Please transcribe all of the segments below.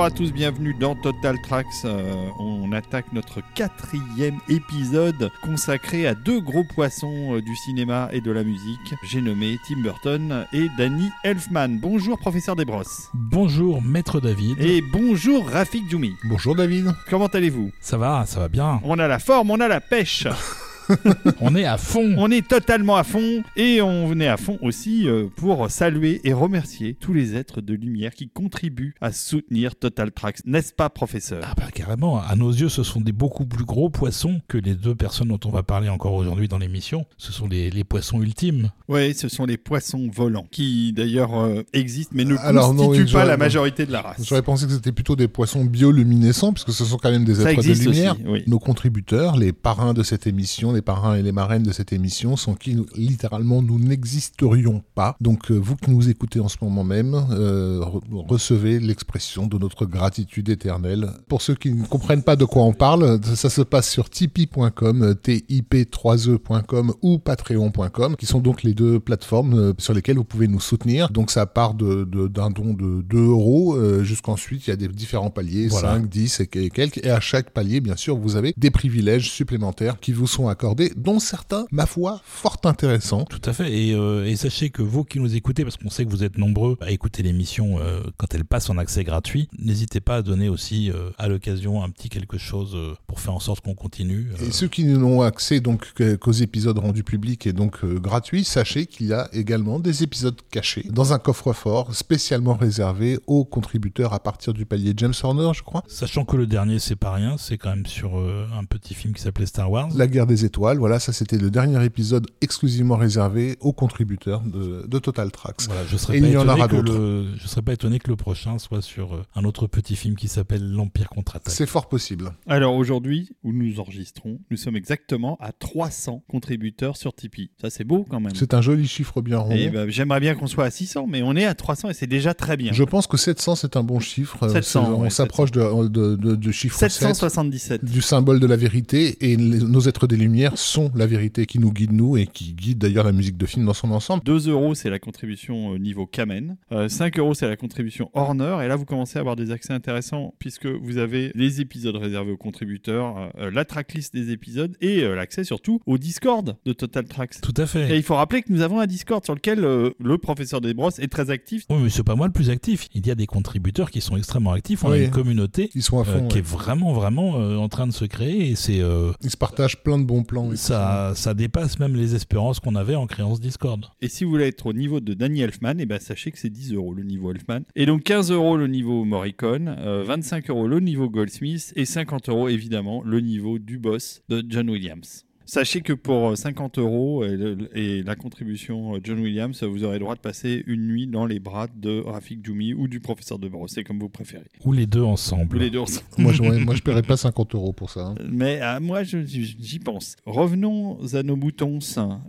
bonjour à tous, bienvenue dans Total Tracks. Euh, on attaque notre quatrième épisode consacré à deux gros poissons euh, du cinéma et de la musique. J'ai nommé Tim Burton et Danny Elfman. Bonjour professeur Desbrosses. Bonjour maître David. Et bonjour Rafik Djoumi. Bonjour David. Comment allez-vous? Ça va, ça va bien. On a la forme, on a la pêche. on est à fond. On est totalement à fond et on venait à fond aussi euh, pour saluer et remercier tous les êtres de lumière qui contribuent à soutenir Total Tracks, n'est-ce pas, professeur? Ah bah carrément. À nos yeux, ce sont des beaucoup plus gros poissons que les deux personnes dont on va parler encore aujourd'hui dans l'émission. Ce sont les, poissons ultimes. Oui, ce sont les poissons volants qui d'ailleurs euh, existent, mais ne constituent pas la majorité de la race. J'aurais pensé que c'était plutôt des poissons bioluminescents, puisque ce sont quand même des êtres de lumière. Nos contributeurs, les parrains de cette émission, les parrains et les marraines de cette émission, sans qui littéralement nous n'existerions pas. Donc euh, vous qui nous écoutez en ce moment même, euh, recevez l'expression de notre gratitude éternelle. Pour ceux qui ne comprennent pas de quoi on parle, ça se passe sur tipeee.com, tip3e.com ou patreon.com, qui sont donc les deux plateformes euh, sur lesquelles vous pouvez nous soutenir. Donc ça part d'un de, don de 2 euros jusqu'ensuite, il y a des différents paliers, 5, 10 et quelques. Et à chaque palier, bien sûr, vous avez des privilèges supplémentaires qui vous sont accordés dont certains, ma foi, fort intéressants. Tout à fait. Et, euh, sachez que vous qui nous écoutez, parce qu'on sait que vous êtes nombreux à écouter l'émission euh, quand elle passe en accès gratuit, n'hésitez pas à donner aussi euh, à l'occasion un petit quelque chose pour faire en sorte qu'on continue. Et ceux qui n'ont accès donc qu'aux épisodes rendus publics et donc gratuits, sachez qu'il y a également des épisodes cachés dans un coffre-fort spécialement réservé aux contributeurs à partir du palier James Horner, je crois. Sachant que le dernier, c'est pas rien, c'est quand même sur un petit film qui s'appelait Star Wars. La guerre des étoiles voilà, ça c'était le dernier épisode exclusivement réservé aux contributeurs de, Total Tracks. je serais Et il y en aura d'autres. Je serais pas étonné que le prochain soit sur euh, un autre petit film qui s'appelle L'Empire contre-attaque. C'est fort possible. Alors aujourd'hui, où nous enregistrons, nous sommes exactement à 300 contributeurs sur Tipeee. Ça c'est beau quand même. C'est un joli chiffre bien rond. Ben, j'aimerais bien qu'on soit à 600, mais on est à 300 et c'est déjà très bien. Je pense que 700 c'est un bon chiffre. 700, on s'approche de, de, de, chiffre 777. du symbole de la vérité et nos êtres des lumières sont la vérité qui nous guide nous et qui guide d'ailleurs la musique de film dans son ensemble. 2 euros c'est la contribution niveau Kamen, 5 euh, euros c'est la contribution Horner et là vous commencez à avoir des accès intéressants puisque vous avez les épisodes réservés aux contributeurs, euh, euh, la tracklist des épisodes et l'accès surtout au Discord de Total Tracks. Tout à fait. Et il faut rappeler que nous avons un Discord sur lequel le professeur Desbrosses est très actif. Oui mais c'est pas moi le plus actif. Il y a des contributeurs qui sont extrêmement actifs. On a une communauté Ils sont à fond, qui est vraiment vraiment en train de se créer et c'est. Ils se partagent plein de bons ça, ça dépasse même les espérances qu'on avait en créant ce Discord. Et si vous voulez être au niveau de Danny Elfman, et eh ben sachez que c'est 10 euros le niveau Elfman. Et donc 15 euros le niveau Morricone, 25 euh, euros le niveau Goldsmith et 50 euros évidemment le niveau du boss de John Williams. Sachez que pour 50 euh, euros et, la contribution euh, John Williams, vous aurez le droit de passer une nuit dans les bras de Rafik Djoumi ou du professeur de Brosset, comme vous préférez. Ou les deux ensemble. Ou les deux ensemble. moi, je, moi, je paierais pas 50 euros pour ça. Hein. Mais à, moi, j'y pense. Revenons à nos moutons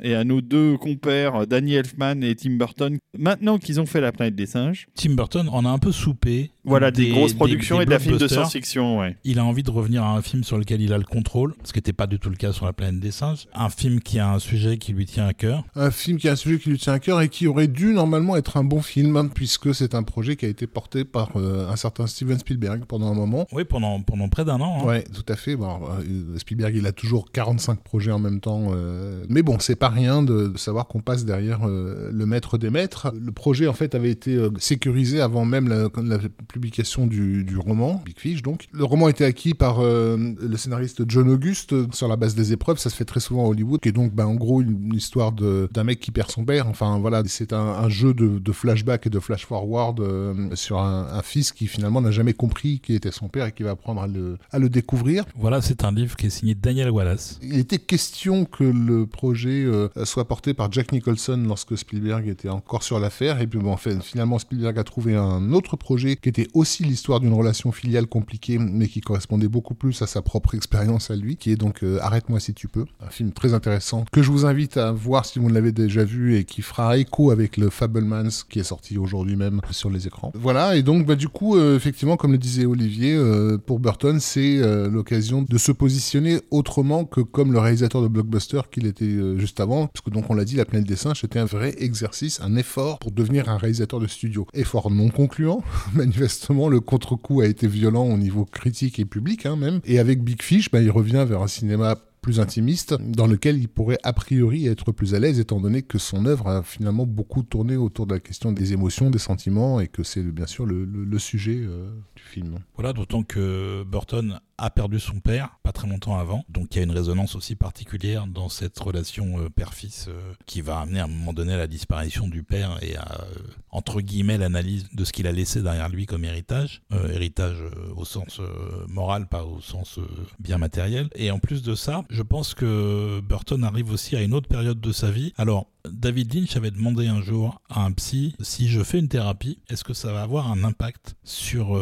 et à nos deux compères, Danny Elfman et Tim Burton. Maintenant qu'ils ont fait La planète des singes. Tim Burton en a un peu soupé. Voilà, des, grosses productions et de la film de science-fiction, ouais. Il a envie de revenir à un film sur lequel il a le contrôle, ce qui n'était pas du tout le cas sur La planète des un film qui a un sujet qui lui tient à cœur. Un film qui a un sujet qui lui tient à cœur et qui aurait dû normalement être un bon film, puisque c'est un projet qui a été porté par euh, un certain Steven Spielberg pendant un moment. Oui, pendant, pendant près d'un an. Hein. Oui, tout à fait. Bon, euh, Spielberg, il a toujours 45 projets en même temps. Euh, mais bon, c'est pas rien de, savoir qu'on passe derrière le maître des maîtres. Le projet, en fait, avait été sécurisé avant même la, publication du, du, roman, Big Fish, donc. Le roman était acquis par le scénariste John Auguste sur la base des épreuves. Ça se fait très souvent à Hollywood, qui est donc ben, en gros une, histoire d'un mec qui perd son père. Enfin voilà, c'est un, jeu de, flashback et de flash forward euh, sur un, fils qui finalement n'a jamais compris qui était son père et qui va apprendre à le, à le découvrir. Voilà, c'est un livre qui est signé Daniel Wallace. Il était question que le projet euh, soit porté par Jack Nicholson lorsque Spielberg était encore sur l'affaire. Et puis bon, fait, finalement, Spielberg a trouvé un autre projet qui était aussi l'histoire d'une relation filiale compliquée, mais qui correspondait beaucoup plus à sa propre expérience à lui, qui est donc euh, Arrête-moi si tu peux, un film très intéressant que je vous invite à voir si vous ne l'avez déjà vu et qui fera écho avec le Fablemans qui est sorti aujourd'hui même sur les écrans. Voilà, et donc bah, du coup, euh, effectivement, comme le disait Olivier, euh, pour Burton, c'est euh, l'occasion de se positionner autrement que comme le réalisateur de Blockbuster qu'il était juste avant, parce que donc on l'a dit, La planète des singes, c'était un vrai exercice, un effort pour devenir un réalisateur de studio. Effort non concluant, manifestement le contre-coup a été violent au niveau critique et public, hein, même. Et avec Big Fish, bah, il revient vers un cinéma plus intimiste, dans lequel il pourrait a priori être plus à l'aise, étant donné que son œuvre a finalement beaucoup tourné autour de la question des émotions, des sentiments, et que c'est bien sûr le, sujet euh, du film. Voilà, d'autant que Burton a perdu son père pas très longtemps avant. Donc il y a une résonance aussi particulière dans cette relation euh, père-fils euh, qui va amener à un moment donné à la disparition du père et à, euh, entre guillemets, l'analyse de ce qu'il a laissé derrière lui comme héritage. héritage au sens moral, pas au sens bien matériel. Et en plus de ça, je pense que Burton arrive aussi à une autre période de sa vie. Alors, David Lynch avait demandé un jour à un psy si je fais une thérapie, est-ce que ça va avoir un impact sur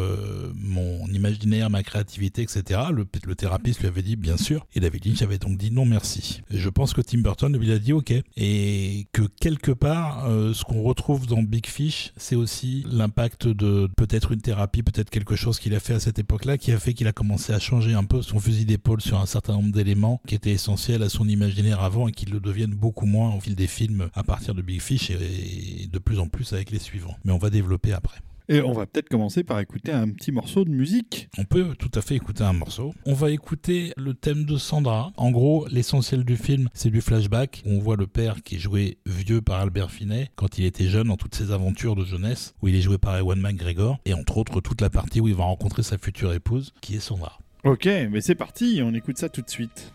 mon imaginaire, ma créativité, etc. Le, le, thérapeute lui avait dit bien sûr, et David Lynch avait donc dit non merci. je pense que Tim Burton lui a dit ok, et que quelque part, euh, ce qu'on retrouve dans Big Fish, c'est aussi l'impact de peut-être une thérapie, peut-être quelque chose qu'il a fait à cette époque-là, qui a fait qu'il a commencé à changer un peu son fusil d'épaule sur un certain nombre d'éléments qui étaient essentiels à son imaginaire avant et qui le deviennent beaucoup moins au fil des films à partir de Big Fish et de plus en plus avec les suivants. Mais on va développer après. Et on va peut-être commencer par écouter un petit morceau de musique. On peut tout à fait écouter un morceau. On va écouter le thème de Sandra. En gros, l'essentiel du film, c'est du flashback. on voit le père qui est joué vieux par Albert Finet quand il était jeune dans toutes ses aventures de jeunesse, où il est joué par Ewan McGregor, et entre autres toute la partie où il va rencontrer sa future épouse, qui est Sandra. Ok, mais c'est parti, on écoute ça tout de suite.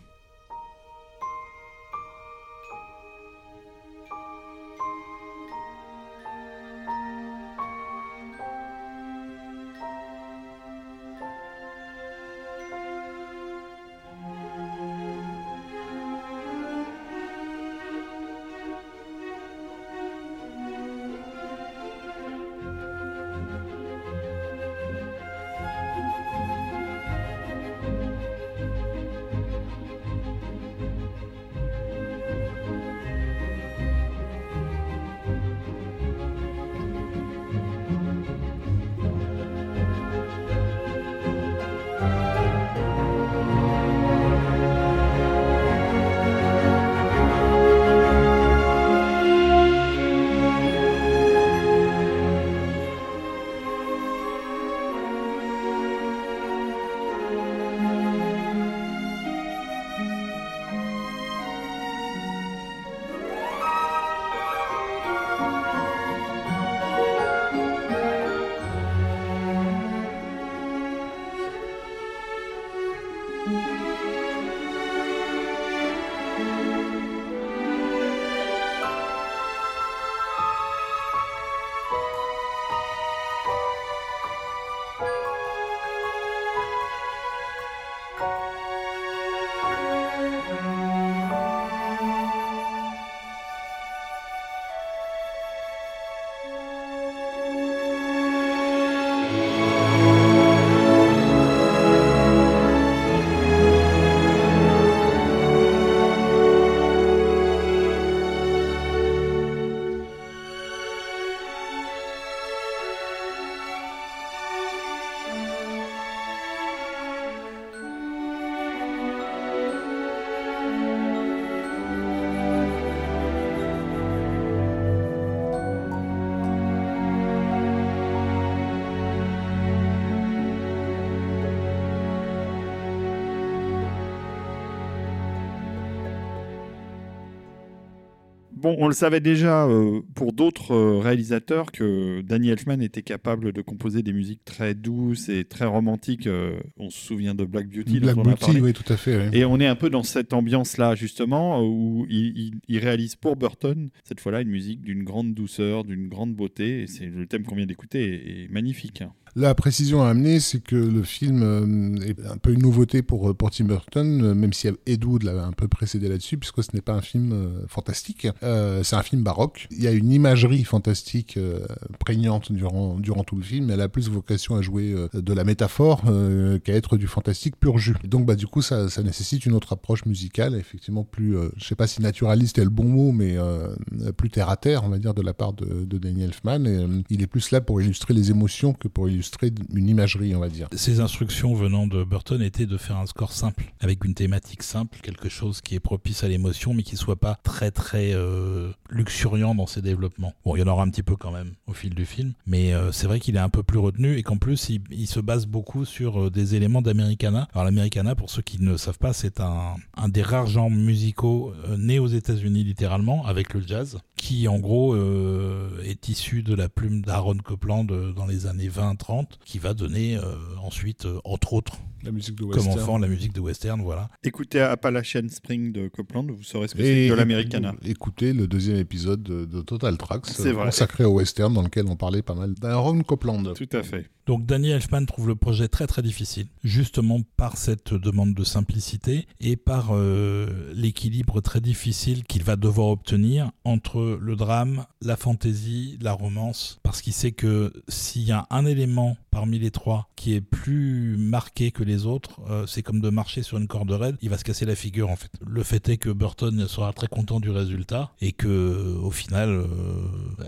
Bon, on le savait déjà euh, pour d'autres euh, réalisateurs que Danny Elfman était capable de composer des musiques très douces et très romantiques. Euh, on se souvient de Black Beauty. Black Beauty, oui, tout à fait. Et on est un peu dans cette ambiance-là, justement, où il, réalise pour Burton, cette fois-là, une musique d'une grande douceur, d'une grande beauté. Et c'est le thème qu'on vient d'écouter est, magnifique. Hein. La précision à amener, c'est que le film euh, est un peu une nouveauté pour, euh, pour Tim Burton, euh, même si Ed Wood l'a un peu précédé là-dessus, puisque ce n'est pas un film fantastique, c'est un film baroque. Il y a une imagerie fantastique prégnante durant, tout le film, elle a plus vocation à jouer de la métaphore qu'à être du fantastique pur jus. donc bah, du coup, ça, nécessite une autre approche musicale, effectivement plus, je sais pas si naturaliste est le bon mot, mais plus terre à terre, on va dire, de la part de, de Danny Elfman. Et, il est plus là pour illustrer les émotions que pour illustrer une imagerie, on va dire. Ses instructions venant de Burton étaient de faire un score simple, avec une thématique simple, quelque chose qui est propice à l'émotion, mais qui soit pas très très euh, luxuriant dans ses développements. Bon, il y en aura un petit peu quand même au fil du film, mais euh, c'est vrai qu'il est un peu plus retenu et qu'en plus il, se base beaucoup sur euh, des éléments d'Americana. Alors l'Americana, pour ceux qui ne savent pas, c'est un, un des rares genres musicaux nés aux États-Unis littéralement avec le jazz, qui en gros est issu de la plume d'Aaron Copland dans les années 20-30, qui va donner ensuite, entre autres, la musique de western. Comme enfant, la musique de western, voilà. Écoutez Appalachian Spring de Copland, vous saurez ce que c'est que l'Americana. Écoutez le deuxième épisode de, Total Tracks, consacré au western, dans lequel on parlait pas mal d'Aaron Copland. Tout à fait. Donc Danny Elfman trouve le projet très très difficile, justement par cette demande de simplicité et par euh, l'équilibre très difficile qu'il va devoir obtenir entre le drame, la fantaisie, la romance, parce qu'il sait que s'il y a un élément parmi les trois qui est plus marqué que les autres, euh, c'est comme de marcher sur une corde raide, il va se casser la figure en fait. Le fait est que Burton sera très content du résultat et que au final euh,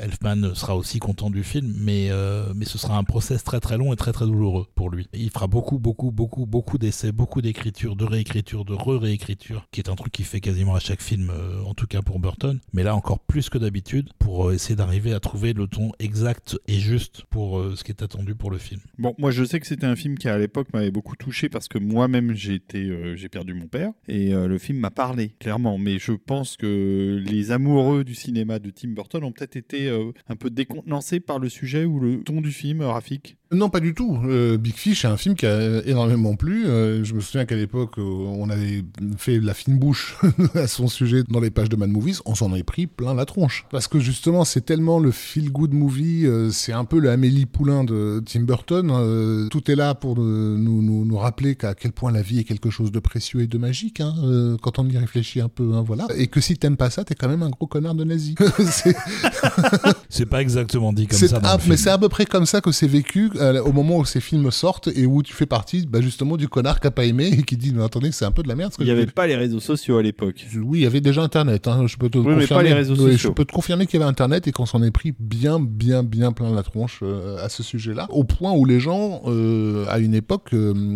Elfman sera aussi content du film, mais, mais ce sera un process très très long et très très douloureux pour lui. Il fera beaucoup, beaucoup, beaucoup, beaucoup d'essais, beaucoup d'écriture, de réécriture, de re-réécriture, qui est un truc qu'il fait quasiment à chaque film, euh, en tout cas pour Burton. Mais là encore plus que d'habitude, pour euh, essayer d'arriver à trouver le ton exact et juste pour euh, ce qui est attendu pour le film. Bon, moi je sais que c'était un film qui à l'époque m'avait beaucoup touché parce que moi-même j'ai été, j'ai perdu mon père et le film m'a parlé clairement. Mais je pense que les amoureux du cinéma de Tim Burton ont peut-être été un peu décontenancés par le sujet ou le ton du film, Rafik. Non, pas du tout. Euh, Big Fish est un film qui a énormément plu. Euh, je me souviens qu'à l'époque, euh, on avait fait la fine bouche à son sujet dans les pages de Mad Movies. On s'en est pris plein la tronche. Parce que justement, c'est tellement le feel-good movie. c'est un peu le Amélie Poulain de Tim Burton. tout est là pour nous, nous, nous rappeler qu'à quel point la vie est quelque chose de précieux et de magique. Hein, quand on y réfléchit un peu, hein, voilà. Et que si t'aimes pas ça, t'es quand même un gros connard de nazi. c'est pas exactement dit comme ça. mais c'est à peu près comme ça que c'est vécu euh, au moment où ces films sortent et où tu fais partie bah, justement du connard qui n'a pas aimé et qui dit mais attendez c'est un peu de la merde. il n'y avait pas les réseaux sociaux à l'époque. Oui, il y avait déjà Internet. Hein, je peux te confirmer. Mais pas les réseaux sociaux. Je peux te confirmer qu'il y avait Internet et qu'on s'en est pris bien, bien, bien plein la tronche euh, à ce sujet-là, au point où les gens euh, à une époque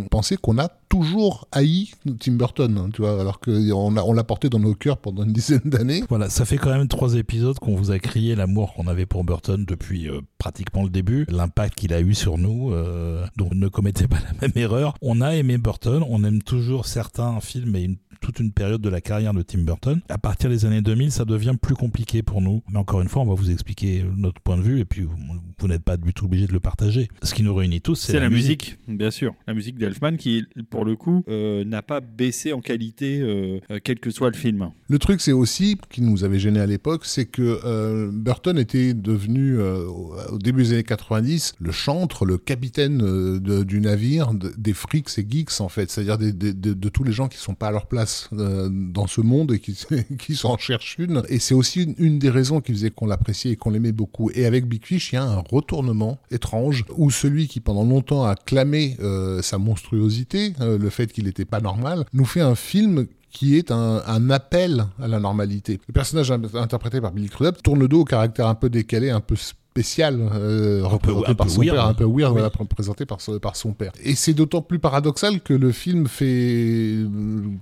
pensaient qu'on a toujours haï Tim Burton, hein, tu vois, alors qu'on on l'a porté dans nos cœurs pendant une dizaine d'années. Voilà, ça fait quand même trois épisodes qu'on vous a crié l'amour qu'on avait pour Burton depuis pratiquement le début, l'impact qu'il a eu sur nous, euh, donc ne commettez pas la même erreur. On a aimé Burton, on aime toujours certains films et toute une période de la carrière de Tim Burton. À partir des années 2000, ça devient plus compliqué pour nous. Mais encore une fois, on va vous expliquer notre point de vue et puis vous, n'êtes pas du tout obligé de le partager. Ce qui nous réunit tous, c'est la, musique. Bien sûr, la musique d'Elfman qui, pour le coup, euh, n'a pas baissé en qualité, euh, quel que soit le film. Le truc, c'est aussi, qui nous avait gêné à l'époque, c'est que Burton était devenu au début des années 90, le chantre, le capitaine euh, du navire des freaks et geeks, en fait. C'est-à-dire de, tous les gens qui sont pas à leur place euh, dans ce monde et qui, qui s'en cherchent une. Et c'est aussi une, des raisons qui faisait qu'on l'appréciait et qu'on l'aimait beaucoup. Et avec Big Fish, il y a un retournement étrange où celui qui pendant longtemps a clamé euh, sa monstruosité, le fait qu'il n'était pas normal, nous fait un film qui est un, un, appel à la normalité. Le personnage interprété par Billy Crudup tourne le dos au caractère un peu décalé, un peu spécial euh, représenté par son père, un peu weird, présenté par son, par son père. Et c'est d'autant plus paradoxal que le film fait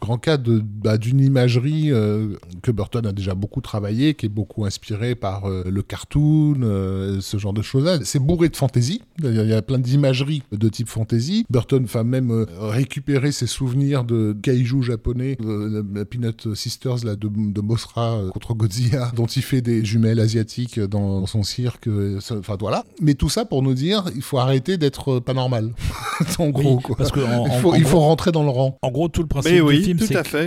grand cas de bah, d'une imagerie euh, que Burton a déjà beaucoup travaillé, qui est beaucoup inspiré par euh, le cartoon, ce genre de choses-là. C'est bourré de fantaisie. Il y a plein d'imageries de type fantasy. Burton va même récupérer ses souvenirs de kaiju japonais, la Peanut Sisters là, de, de Mosra contre Godzilla, dont il fait des jumelles asiatiques dans son cirque enfin voilà. Mais tout ça pour nous dire, il faut arrêter d'être euh, pas normal. en gros, Parce que il, faut, rentrer dans le rang. En gros, tout le principe du film,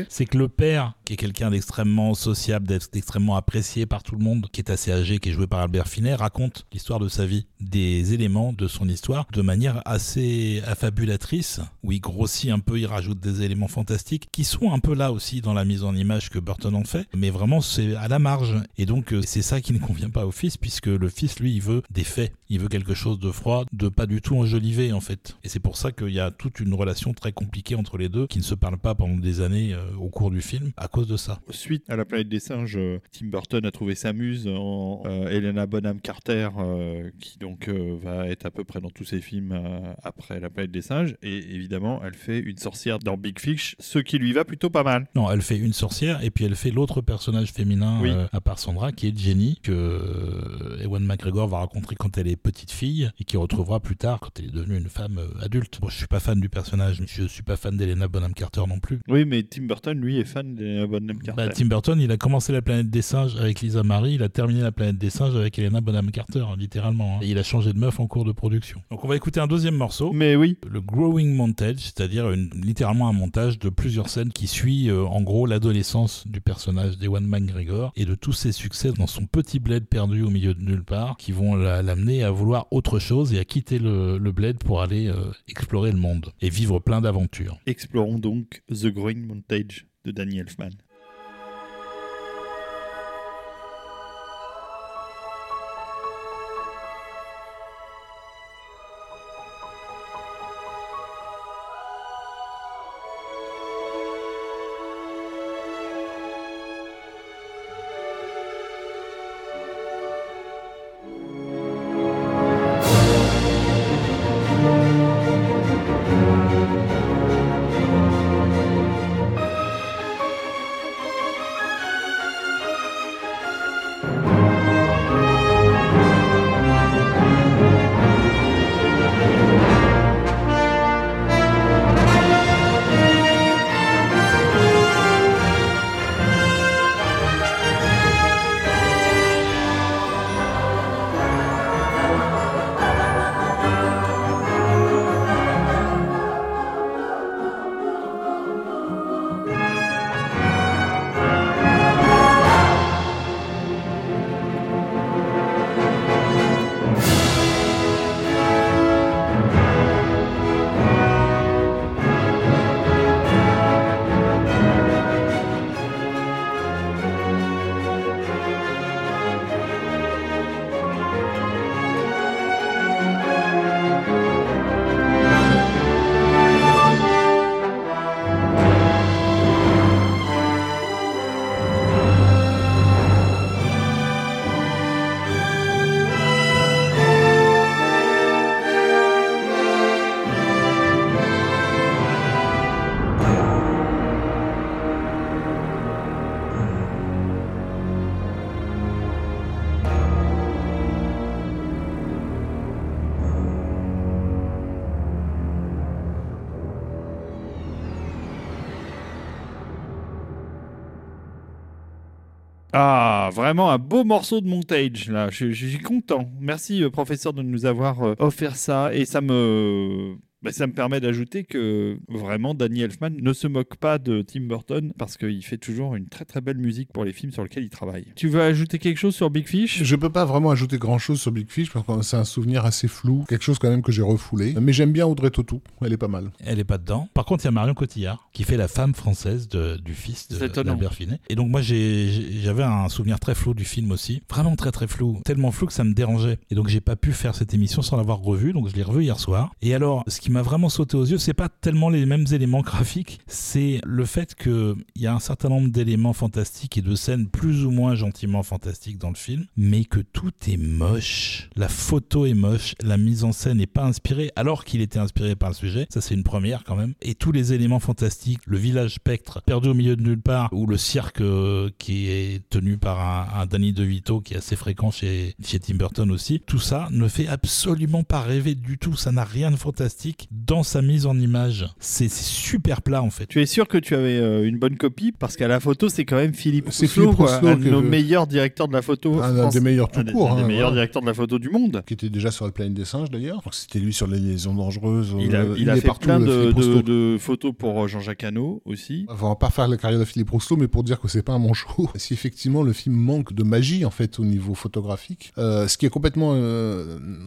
c'est que, le père, qui est quelqu'un d'extrêmement sociable, d'extrêmement apprécié par tout le monde, qui est assez âgé, qui est joué par Albert Finet, raconte l'histoire de sa vie, des éléments de son histoire, de manière assez affabulatrice, où il grossit un peu, il rajoute des éléments fantastiques, qui sont un peu là aussi dans la mise en image que Burton en fait, mais vraiment c'est à la marge. Et donc euh, c'est ça qui ne convient pas au fils, puisque le fils Lui, il veut des faits. Il veut quelque chose de froid, de pas du tout enjolivé en fait. Et c'est pour ça qu'il y a toute une relation très compliquée entre les deux qui ne se parlent pas pendant des années euh, au cours du film à cause de ça. Suite à la planète des singes, euh, Tim Burton a trouvé sa muse en euh, Helena Bonham Carter, qui donc va être à peu près dans tous ses films après la planète des singes. Et évidemment, elle fait une sorcière dans Big Fish, ce qui lui va plutôt pas mal. Non, elle fait une sorcière et puis elle fait l'autre personnage féminin à part Sandra, qui est Jenny, que Ewan McGregor va rencontrer quand elle est petite fille et qui retrouvera plus tard quand elle est devenue une femme adulte. Bon, je suis pas fan du personnage, mais je suis pas fan d'Elena Bonham Carter non plus. Oui, mais Tim Burton, lui, est fan d'Elena Bonham Carter. Bah, Tim Burton, il a commencé la planète des singes avec Lisa Marie, il a terminé la planète des singes avec Elena Bonham Carter, littéralement. Hein. Et il a changé de meuf en cours de production. Donc on va écouter un deuxième morceau. Mais oui. Le Growing Montage, c'est-à-dire littéralement un montage de plusieurs scènes qui suit euh, en gros l'adolescence du personnage d'Ewan McGregor et de tous ses succès dans son petit bled perdu au milieu de nulle part qui vont l'amener à vouloir autre chose et à quitter le, bled pour aller euh, explorer le monde et vivre plein d'aventures. Explorons donc The Growing Montage de Danny Elfman. Un beau morceau de montage là. Je, je suis content. Merci euh, professeur de nous avoir euh, offert ça et ça me bah, ça me permet d'ajouter que vraiment Danny Elfman ne se moque pas de Tim Burton parce qu'il fait toujours une très très belle musique pour les films sur lesquels il travaille. Tu veux ajouter quelque chose sur Big Fish? Je peux pas vraiment ajouter grand chose sur Big Fish parce que c'est un souvenir assez flou, quelque chose quand même que j'ai refoulé. Mais j'aime bien Audrey Tautou, elle est pas mal. Elle est pas dedans. Par contre, il y a Marion Cotillard qui fait la femme française du fils d'Albert Finet. Et donc moi j'avais un souvenir très flou du film aussi, vraiment très très flou, tellement flou que ça me dérangeait. Et donc j'ai pas pu faire cette émission sans l'avoir revu, donc je l'ai revu hier soir. Et alors, ce qui m'a vraiment sauté aux yeux, c'est pas tellement les mêmes éléments graphiques, c'est le fait qu'il y a un certain nombre d'éléments fantastiques et de scènes plus ou moins gentiment fantastiques dans le film, mais que tout est moche. La photo est moche, la mise en scène n'est pas inspirée, alors qu'il était inspiré par le sujet. Ça, c'est une première quand même. Et tous les éléments fantastiques, le village spectre perdu au milieu de nulle part, ou le cirque euh, qui est tenu par un, Danny DeVito qui est assez fréquent chez, chez Tim Burton aussi, tout ça ne fait absolument pas rêver du tout. Ça n'a rien de fantastique dans sa mise en image. C'est super plat en fait. Tu es sûr que tu avais euh, une bonne copie? Parce qu'à la photo c'est quand même Philippe Rousseau, un de nos meilleurs directeurs de la photo. Un, des meilleurs tout court. Un des, hein, meilleurs directeurs de la photo du monde. Qui était déjà sur la planète des singes d'ailleurs. C'était lui sur les liaisons dangereuses. Il a, euh, il a fait plein de, photos pour euh, Jean-Jacques Hano aussi. on va pas faire la carrière de Philippe Rousseau mais pour dire que c'est pas un manchot. si effectivement le film manque de magie en fait au niveau photographique, ce qui est complètement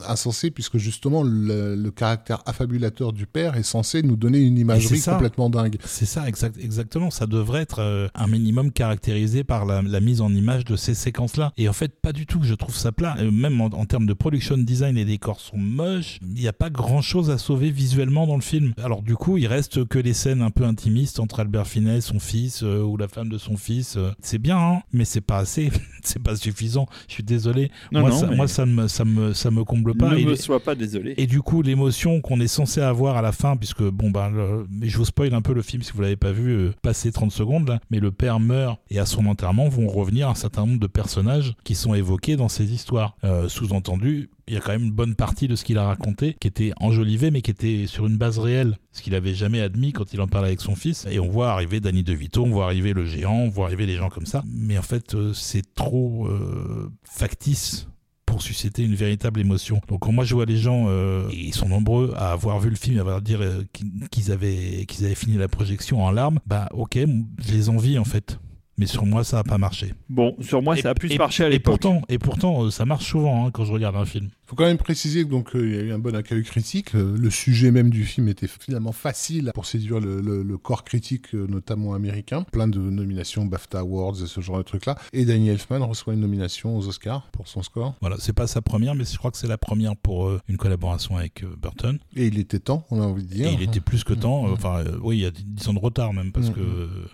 insensé puisque justement le, le caractère affabulaire du père est censé nous donner une imagerie complètement dingue. C'est ça, exact, exactement. Ça devrait être euh, un minimum caractérisé par la, mise en image de ces séquences-là. Et en fait, pas du tout. Je trouve ça plat. Euh, même en, termes de production design, les décors sont moches. Il n'y a pas grand-chose à sauver visuellement dans le film. Alors du coup, il reste que les scènes un peu intimistes entre Albert Finney, son fils, euh, ou la femme de son fils. c'est bien, hein, mais c'est pas assez. c'est pas suffisant. Je suis désolé. moi, ça, moi, ça, me, ça me, ça me comble pas. Ne me sois pas désolé. Et du coup, l'émotion qu'on est censé avoir à la fin, puisque bon ben, mais je vous spoil un peu le film si vous l'avez pas vu, euh, passer 30 secondes là. Mais le père meurt et à son enterrement vont revenir un certain nombre de personnages qui sont évoqués dans ces histoires. Euh, sous-entendu, il y a quand même une bonne partie de ce qu'il a raconté qui était enjolivé, mais qui était sur une base réelle, ce qu'il avait jamais admis quand il en parlait avec son fils. Et on voit arriver Danny DeVito, on voit arriver le géant, on voit arriver des gens comme ça. Mais en fait, euh, c'est trop factice pour susciter une véritable émotion. Donc quand moi je vois les gens, euh, ils sont nombreux à avoir vu le film, à avoir dire euh, qu'ils avaient, qu'ils avaient fini la projection en larmes, bah ok, je les envie en fait. Mais sur moi, ça n'a pas marché. Bon, sur moi, ça a pu marcher à l'époque. Et pourtant, et pourtant, euh, ça marche souvent hein, quand je regarde un film. Il faut quand même préciser donc il y a eu un bon accueil critique. Le sujet même du film était finalement facile pour séduire le, corps critique, euh, notamment américain. Plein de nominations, BAFTA Awards et ce genre de trucs-là. Et Danny Elfman reçoit une nomination aux Oscars pour son score. Voilà, c'est pas sa première, mais je crois que c'est la première pour euh, une collaboration avec Burton. Et il était temps, on a envie de dire. Et il était plus que temps. Enfin, oui, il y a 10 ans de retard même, parce mm, que mm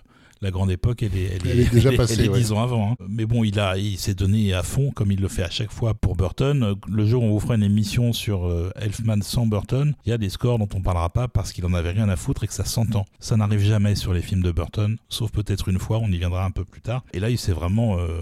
la grande époque, elle est, elle, est, déjà passée. Elle est, 10 ans avant. Hein. Mais bon, il a, il s'est donné à fond, comme il le fait à chaque fois pour Burton. Le jour où on vous fera une émission sur euh, Elfman sans Burton, il y a des scores dont on parlera pas parce qu'il en avait rien à foutre et que ça s'entend. Ça n'arrive jamais sur les films de Burton, sauf peut-être une fois, on y viendra un peu plus tard. Et là, il s'est vraiment euh,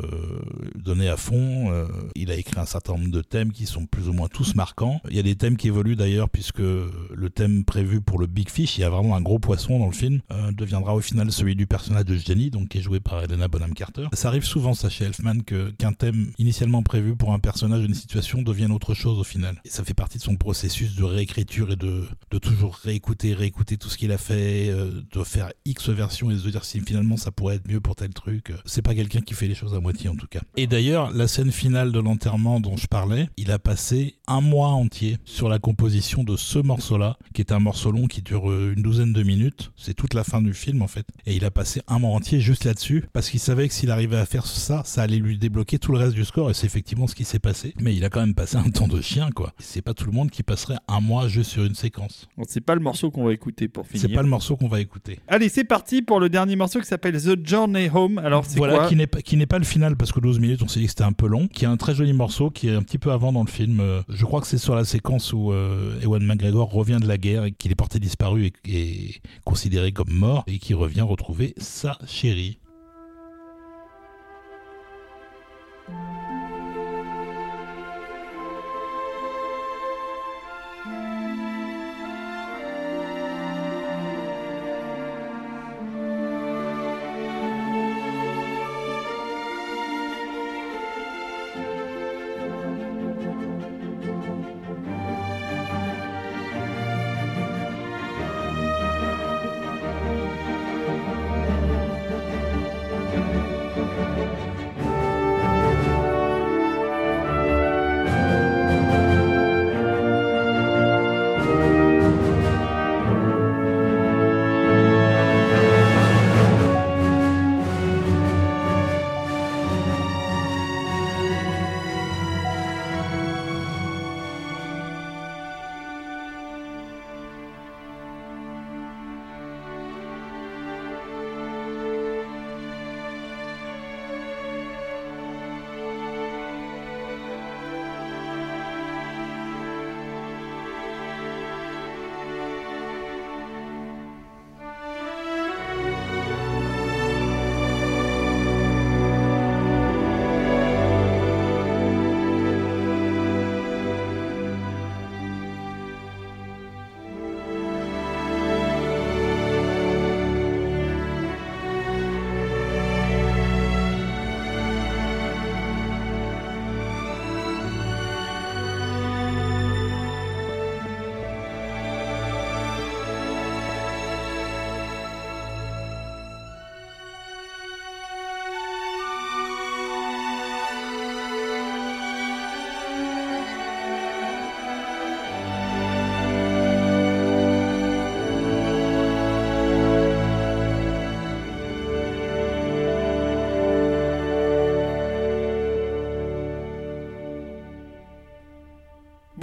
donné à fond. Euh, il a écrit un certain nombre de thèmes qui sont plus ou moins tous marquants. Il y a des thèmes qui évoluent d'ailleurs, puisque le thème prévu pour le Big Fish, il y a vraiment un gros poisson dans le film, deviendra au final celui du personnage Jenny, donc qui est joué par Helena Bonham Carter. Ça arrive souvent, ça chez Elfman, que qu'un thème initialement prévu pour un personnage, une situation, devienne autre chose au final. Et ça fait partie de son processus de réécriture et de, de toujours réécouter, réécouter tout ce qu'il a fait, euh, de faire X versions et de se dire si finalement ça pourrait être mieux pour tel truc. C'est pas quelqu'un qui fait les choses à moitié en tout cas. Et d'ailleurs, la scène finale de l'enterrement dont je parlais, il a passé un mois entier sur la composition de ce morceau-là, qui est un morceau long qui dure euh, une douzaine de minutes. C'est toute la fin du film en fait. Et il a passé un entier juste là-dessus, parce qu'il savait que s'il arrivait à faire ça, ça allait lui débloquer tout le reste du score, et c'est effectivement ce qui s'est passé. Mais il a quand même passé un temps de chien, quoi. C'est pas tout le monde qui passerait un mois juste sur une séquence. C'est pas le morceau qu'on va écouter pour finir. C'est pas le morceau qu'on va écouter. Allez, c'est parti pour le dernier morceau qui s'appelle The Journey Home. Alors, c'est voilà, qui n'est pas qui n'est pas le final parce que 12 minutes, on s'est dit que c'était un peu long. Qui est un très joli morceau qui est un petit peu avant dans le film. Euh, je crois que c'est sur la séquence où euh, Ewan McGregor revient de la guerre et qu'il est porté disparu et, et considéré comme mort et qui revient retrouver sa chérie.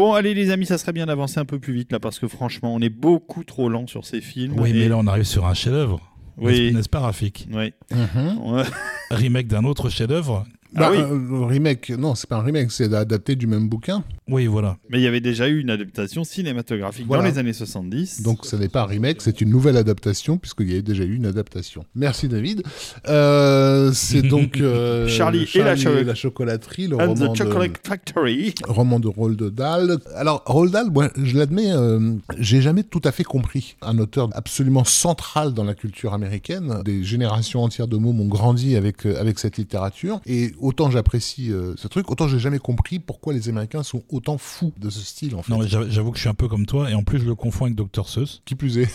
Bon, allez les amis, ça serait bien d'avancer un peu plus vite là parce que franchement, on est beaucoup trop lent sur ces films. Oui, mais là on arrive sur un chef-d'œuvre. Oui. N'est-ce pas, Rafik Oui. Mhm. Remake d'un autre chef-d'œuvre bah, ah oui. remake, non, c'est pas un remake, c'est adapté du même bouquin. Oui, voilà. Mais il y avait déjà eu une adaptation cinématographique dans les années 70. Donc ce n'est pas un remake, c'est une nouvelle adaptation, puisqu'il y a déjà eu une adaptation. Merci David. Euh, c'est donc euh, Charlie, et, la, chocolaterie, le roman, de, Factory. roman de Roald Dahl. Alors Roald Dahl, moi, je l'admets, euh, j'ai jamais tout à fait compris. Un auteur absolument central dans la culture américaine. Des générations entières de mots ont grandi avec, avec cette littérature. Et autant j'apprécie euh, ce truc, autant j'ai jamais compris pourquoi les Américains sont autant fous de ce style en fait. Non, j'avoue que je suis un peu comme toi et en plus je le confonds avec Dr Seuss. Qui plus est.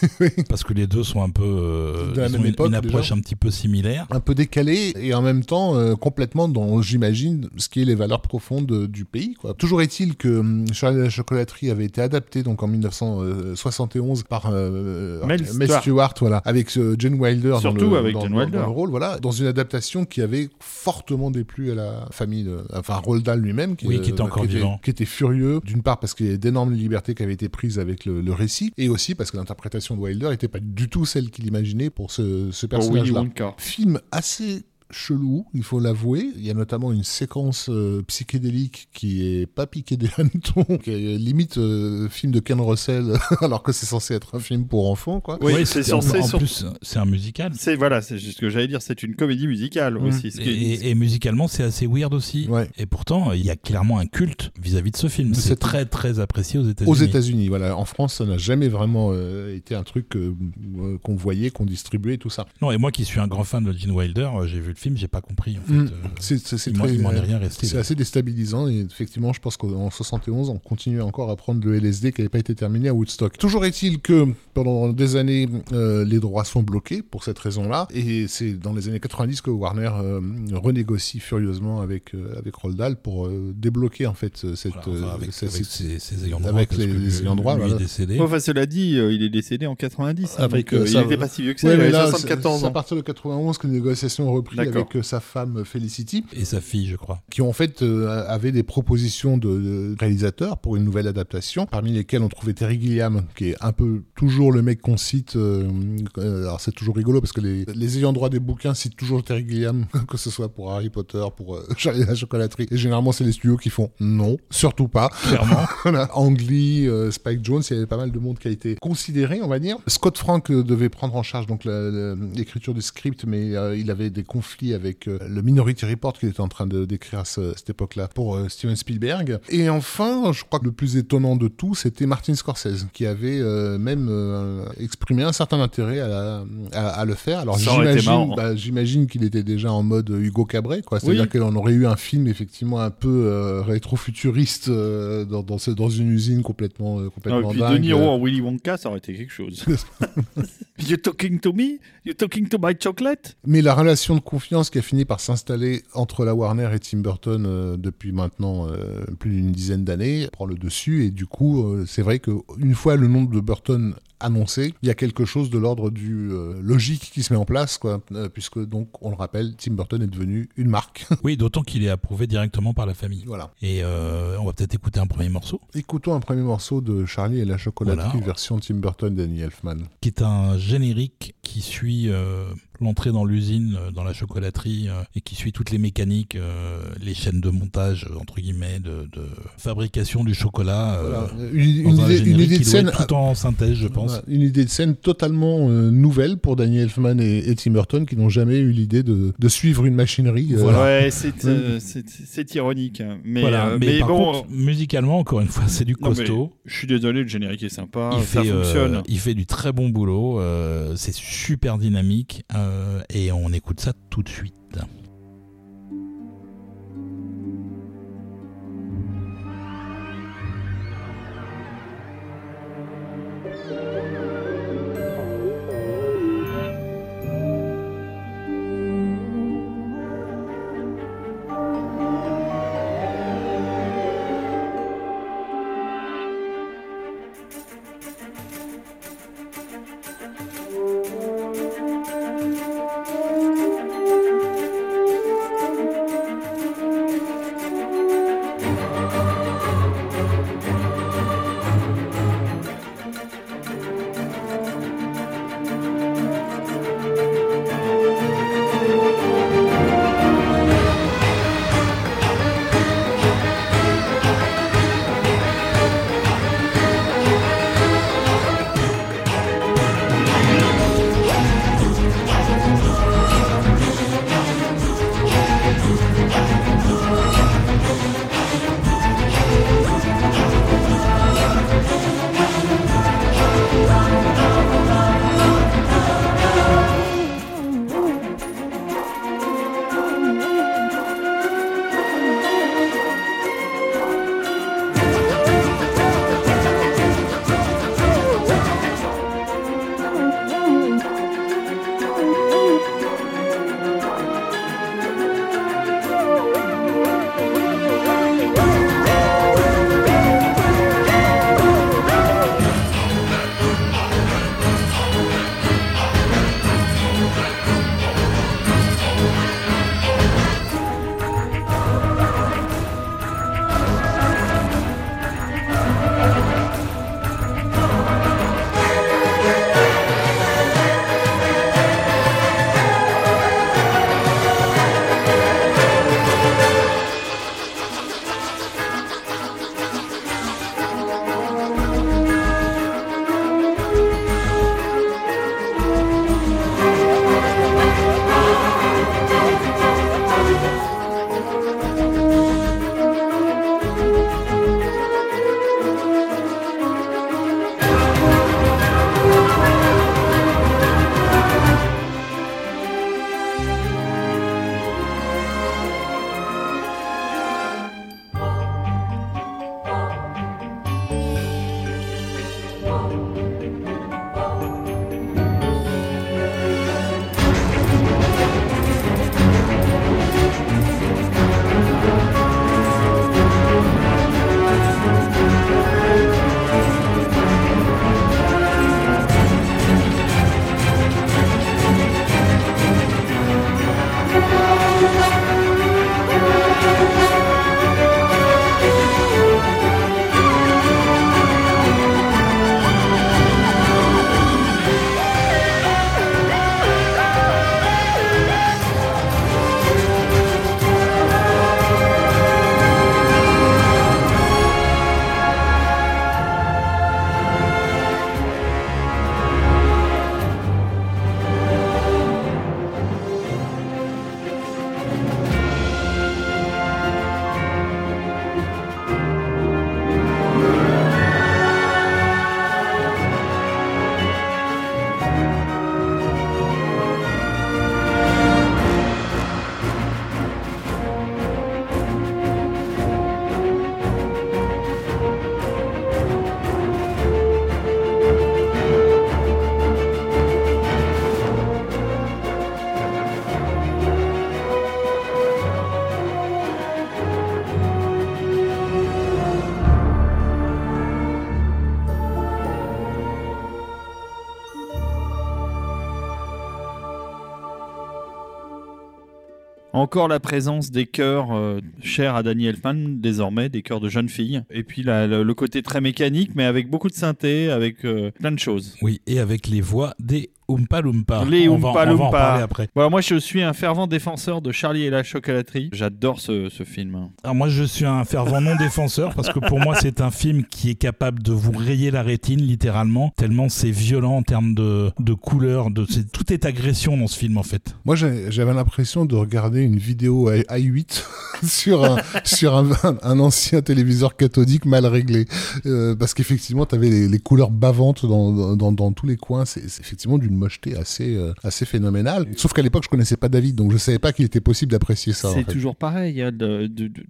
parce que les deux sont un peu euh, de la même époque, une approche un petit peu similaire, un peu décalée et en même temps euh, complètement dans j'imagine ce qui est les valeurs profondes du pays quoi. Toujours est-il que hum, Charlie et la chocolaterie avait été adapté donc en 1971 par Mel Stewart. voilà, avec Jane Wilder Surtout dans le, avec Jane Wilder. rôle, voilà, dans une adaptation qui avait fortement déplu à la famille, de, enfin Roald Dahl lui-même, qui, qui, était encore vivant. qui était furieux, d'une part parce qu'il y avait d'énormes libertés qui avaient été prises avec le, récit, et aussi parce que l'interprétation de Wilder n'était pas du tout celle qu'il imaginait pour ce, ce personnage-là. Film assez chelou, il faut l'avouer. Il y a notamment une séquence euh, psychédélique qui est pas piquée des hannetons, qui est limite euh, film de Ken Russell, alors que c'est censé être un film pour enfants, quoi. Oui, c'est censé. En, plus, c'est un musical. C'est voilà, c'est juste ce que j'allais dire. C'est une comédie musicale mmh. aussi. et, musicalement, c'est assez weird aussi. Et pourtant, il y a clairement un culte vis-à-vis de ce film. C'est très très apprécié aux États-Unis. Aux États-Unis, voilà. En France, ça n'a jamais vraiment euh, été un truc qu'on voyait, qu'on distribuait, tout ça. Non, et moi qui suis un grand fan de Gene Wilder, j'ai vu le film, j'ai pas compris. En fait. Mm. Euh, c'est rien resté. C'est assez déstabilisant et effectivement, je pense qu'en 71, on continuait encore à prendre le LSD qui n'avait pas été terminé à Woodstock. Toujours est-il que pendant des années, euh, les droits sont bloqués pour cette raison-là et c'est dans les années 90 que Warner euh, renégocie furieusement avec avec Roldal pour débloquer en fait cette avec, ses, ayants droit, avec les, ayants droit. Lui est décédé. Enfin, cela dit, il est décédé en 90. Hein, avec, il n'était pas si vieux que ça. il avait 74 ans. à partir de 91 que les négociations ont repris avec sa femme Felicity. Et sa fille, je crois. Qui en fait euh, avaient des propositions de, réalisateurs pour une nouvelle adaptation, parmi lesquels on trouvait Terry Gilliam, qui est un peu toujours le mec qu'on cite. Euh, euh, alors c'est toujours rigolo parce que les, les, ayants droit des bouquins citent toujours Terry Gilliam, que ce soit pour Harry Potter, pour Charlie la chocolaterie. Et généralement, c'est les studios qui font non, surtout pas. Clairement. Ang Lee, Spike Jones, il y avait pas mal de monde qui a été considéré, on va dire. Scott Frank devait prendre en charge donc l'écriture du script, mais il avait des conflits avec avec euh, le Minority Report qu'il était en train de d'écrire à, cette époque-là pour euh, Steven Spielberg. Et enfin, je crois que le plus étonnant de tout, c'était Martin Scorsese, qui avait euh, même exprimé un certain intérêt à, à, le faire. Alors j'imagine, bah, j'imagine qu'il était déjà en mode Hugo Cabret, quoi. C'est-à-dire qu'on aurait eu un film effectivement un peu rétro-futuriste dans, dans, dans, une usine complètement, complètement ah, et puis dingue. De Niro en Willy Wonka, ça aurait été quelque chose. you talking to me? You talking to my chocolate? Mais la relation de confiance qui a fini par s'installer entre la Warner et Tim Burton euh, depuis maintenant euh, plus d'une dizaine d'années prend le dessus. Et du coup euh, c'est vrai qu'une fois le nom de Burton annoncé, il y a quelque chose de l'ordre du logique qui se met en place, quoi, puisque donc, on le rappelle, Tim Burton est devenu une marque. oui, d'autant qu'il est approuvé directement par la famille. Voilà. Et on va peut-être écouter un premier morceau. Écoutons un premier morceau de Charlie et la chocolaterie, version Tim Burton, Danny Elfman. Qui est un générique qui suit l'entrée dans l'usine, euh, dans la chocolaterie, euh, et qui suit toutes les mécaniques, euh, les chaînes de montage, entre guillemets, de, fabrication du chocolat. Une, idée, de scène. Tout en synthèse, je pense. Une idée de scène totalement nouvelle pour Daniel Elfman et, Tim Burton, qui n'ont jamais eu l'idée de, suivre une machinerie. Ouais, c'est ironique. Hein. Mais, mais, par contre, musicalement, encore une fois, c'est du costaud. je suis désolé, le générique est sympa, il ça fonctionne. il fait du très bon boulot, c'est super dynamique. Euh, et on écoute ça tout de suite. Encore la présence des chœurs chers à Danny Elfman désormais, des chœurs de jeunes filles. Et puis le, côté très mécanique, mais avec beaucoup de synthé, avec plein de choses. Oui, et avec les voix des Oompa Loompa. Les on Oompa va, On va en parler après. moi, je suis un fervent défenseur de Charlie et la chocolaterie. J'adore ce, ce, film. Alors moi, je suis un fervent non défenseur parce que pour moi, c'est un film qui est capable de vous rayer la rétine, littéralement, tellement c'est violent en termes de, de couleurs. De, tout est agression dans ce film, en fait. Moi, j'avais l'impression de regarder une vidéo à 8 sur, un, sur un, un, ancien téléviseur cathodique mal réglé. Euh, parce qu'effectivement, tu avais les, les, couleurs bavantes dans, dans, dans tous les coins. C'est effectivement d'une mocheté assez, euh, assez phénoménale. Sauf qu'à l'époque, je connaissais pas David, donc je savais pas qu'il était possible d'apprécier ça. C'est toujours pareil. Hein,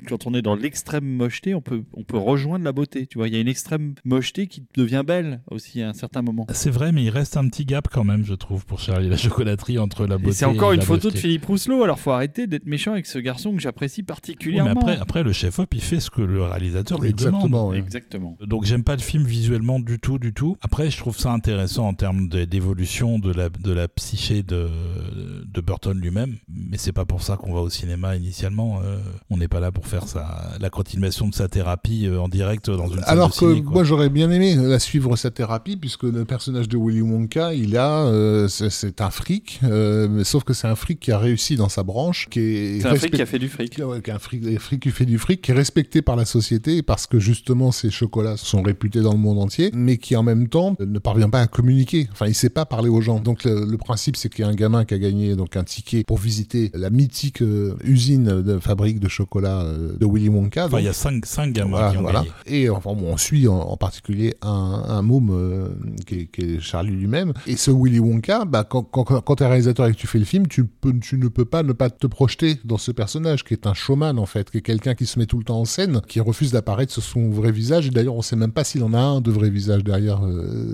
quand on est dans l'extrême mocheté, on peut, on peut rejoindre la beauté. Tu vois, il y a une extrême mocheté qui devient belle aussi à un certain moment. C'est vrai, mais il reste un petit gap quand même, je trouve, pour Charlie la chocolaterie entre la beauté. C'est encore une photo de Philippe Rousselot. Alors, faut arrêter d'être méchant avec ce garçon que j'apprécie particulièrement. mais après, après, le chef-op, il fait ce que le réalisateur lui demande. Exactement. Donc, j'aime pas le film visuellement du tout, du tout. Après, je trouve ça intéressant en termes d'évolution de la, de la psyché de, de Burton lui-même, mais c'est pas pour ça qu'on va au cinéma initialement. Euh, on n'est pas là pour faire ça, la continuation de sa thérapie euh, en direct dans une salle Alors de que moi j'aurais bien aimé la suivre sa thérapie, puisque le personnage de Willy Wonka, il a, euh, c'est un fric, mais sauf que c'est un fric qui a réussi dans sa branche, qui est. C'est un fric qui a fait du fric. qui un fric, fric qui fait du fric, qui est respecté par la société parce que justement ses chocolats sont réputés dans le monde entier, mais qui en même temps ne parvient pas à communiquer. Enfin, il sait pas parler aux gens. Donc le, principe, c'est qu'il y a un gamin qui a gagné donc un ticket pour visiter la mythique euh, usine de fabrique de chocolat euh, de Willy Wonka. Enfin, il y a cinq, cinq gamins qui ont voilà. Et enfin, on suit en, particulier un, un môme euh, qui, est, Charlie lui-même. Et ce Willy Wonka, bah, quand, quand, quand tu es réalisateur et que tu fais le film, tu, peux, tu ne peux pas ne pas te projeter dans ce personnage qui est un showman en fait, qui est quelqu'un qui se met tout le temps en scène, qui refuse d'apparaître sur son vrai visage. Et d'ailleurs, on sait même pas s'il en a un de vrai visage derrière,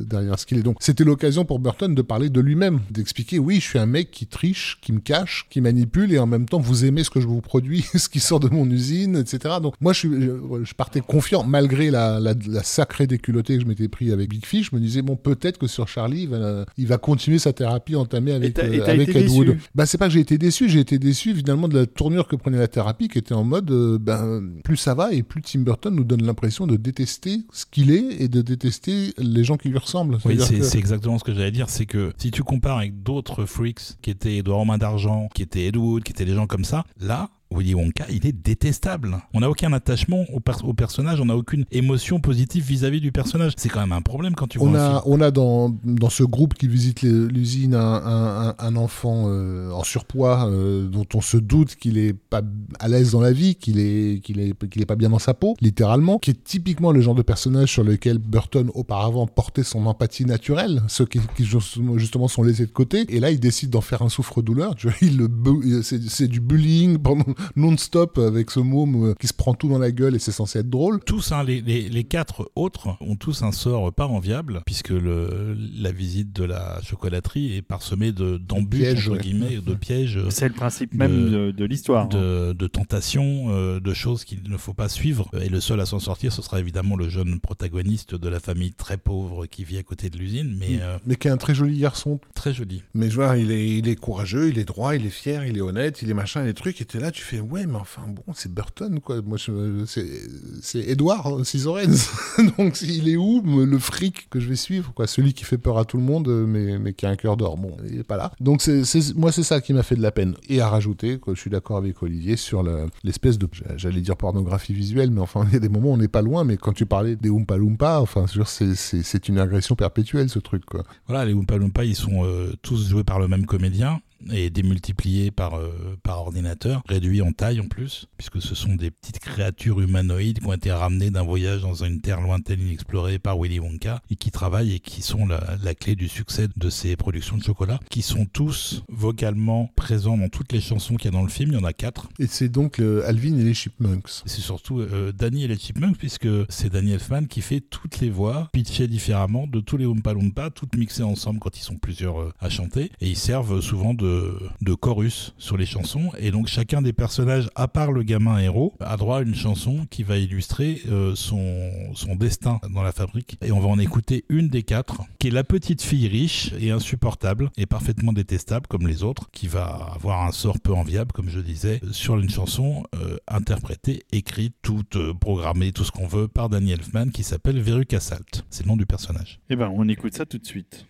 derrière ce qu'il est. Donc, c'était l'occasion pour Burton de parler de lui-même, d'expliquer oui, je suis un mec qui triche, qui me cache, qui manipule et en même temps vous aimez ce que je vous produis, ce qui sort de mon usine, etc. Donc moi je, je, partais confiant malgré la, la, la, sacrée déculottée que je m'étais pris avec Big Fish. Je me disais bon peut-être que sur Charlie il va, il va continuer sa thérapie entamée avec, euh, avec Ed Wood. Bah c'est pas que j'ai été déçu, j'ai été déçu finalement de la tournure que prenait la thérapie qui était en mode euh, ben plus ça va et plus Tim Burton nous donne l'impression de détester ce qu'il est et de détester les gens qui lui ressemblent. Oui c'est exactement ce que j'allais dire, c'est que si tu compares avec d'autres freaks qui étaient Edouard Romain d'Argent, qui étaient Ed Wood, qui étaient des gens comme ça, là, Willy Wonka, il est détestable. On n'a aucun attachement au, au personnage, on n'a aucune émotion positive vis-à-vis du personnage. C'est quand même un problème quand tu vois on a, film. On a dans, dans ce groupe qui visite l'usine un, un, un, enfant euh, en surpoids euh, dont on se doute qu'il est pas à l'aise dans la vie, qu'il est, qu'il est, qu'il est pas bien dans sa peau, littéralement, qui est typiquement le genre de personnage sur lequel Burton auparavant portait son empathie naturelle, ceux qui, qui justement sont laissés de côté. Et là, il décide d'en faire un souffre-douleur. C'est du bullying pendant non-stop avec ce môme euh, qui se prend tout dans la gueule et c'est censé être drôle. Tous, hein, les, les, quatre autres ont tous un sort pas enviable puisque le, la visite de la chocolaterie est parsemée d'embûches, entre guillemets, de pièges. C'est le principe même de, de l'histoire. Hein. De, de, tentations, euh, de choses qu'il ne faut pas suivre. Et le seul à s'en sortir, ce sera évidemment le jeune protagoniste de la famille très pauvre qui vit à côté de l'usine. Mais, euh, mais qui est un très joli garçon. Très joli. Mais je vois, il est, il est courageux, il est droit, il est fier, il est honnête, il est machin, les trucs. Et là, tu fais ouais, mais enfin bon, c'est Burton quoi. Moi, c'est Edward Scissorhands. Donc, il est où le fric que je vais suivre quoi? Celui qui fait peur à tout le monde, mais, mais qui a un cœur d'or. Bon, il est pas là. Donc, c'est moi, c'est ça qui m'a fait de la peine. Et à rajouter, que je suis d'accord avec Olivier sur l'espèce de, j'allais dire pornographie visuelle, mais enfin, il y a des moments où on n'est pas loin. Mais quand tu parlais des Oompa Loompa, enfin, c'est une agression perpétuelle ce truc quoi. Voilà, les Oompa Loompa, ils sont euh, tous joués par le même comédien et démultiplié par, euh, par ordinateur, réduit en taille en plus, puisque ce sont des petites créatures humanoïdes qui ont été ramenées d'un voyage dans une terre lointaine inexplorée par Willy Wonka et qui travaillent et qui sont la, la clé du succès de ces productions de chocolat, qui sont tous vocalement présents dans toutes les chansons qu'il y a dans le film, il y en a quatre. Et c'est donc Alvin et les Chipmunks. C'est surtout euh, Danny et les Chipmunks, puisque c'est Danny Elfman qui fait toutes les voix, pitchées différemment de tous les Oompa Loompa, toutes mixées ensemble quand ils sont plusieurs euh, à chanter, et ils servent souvent de de, chorus sur les chansons. Et donc chacun des personnages, à part le gamin héros, a droit à une chanson qui va illustrer euh, son, destin dans la fabrique. Et on va en écouter une des quatre, qui est la petite fille riche et insupportable et parfaitement détestable comme les autres, qui va avoir un sort peu enviable, comme je disais, sur une chanson euh, interprétée, écrite, toute euh, programmée, tout ce qu'on veut par Danny Elfman, qui s'appelle Veruca Salt. C'est le nom du personnage. Eh ben, on écoute ça tout de suite.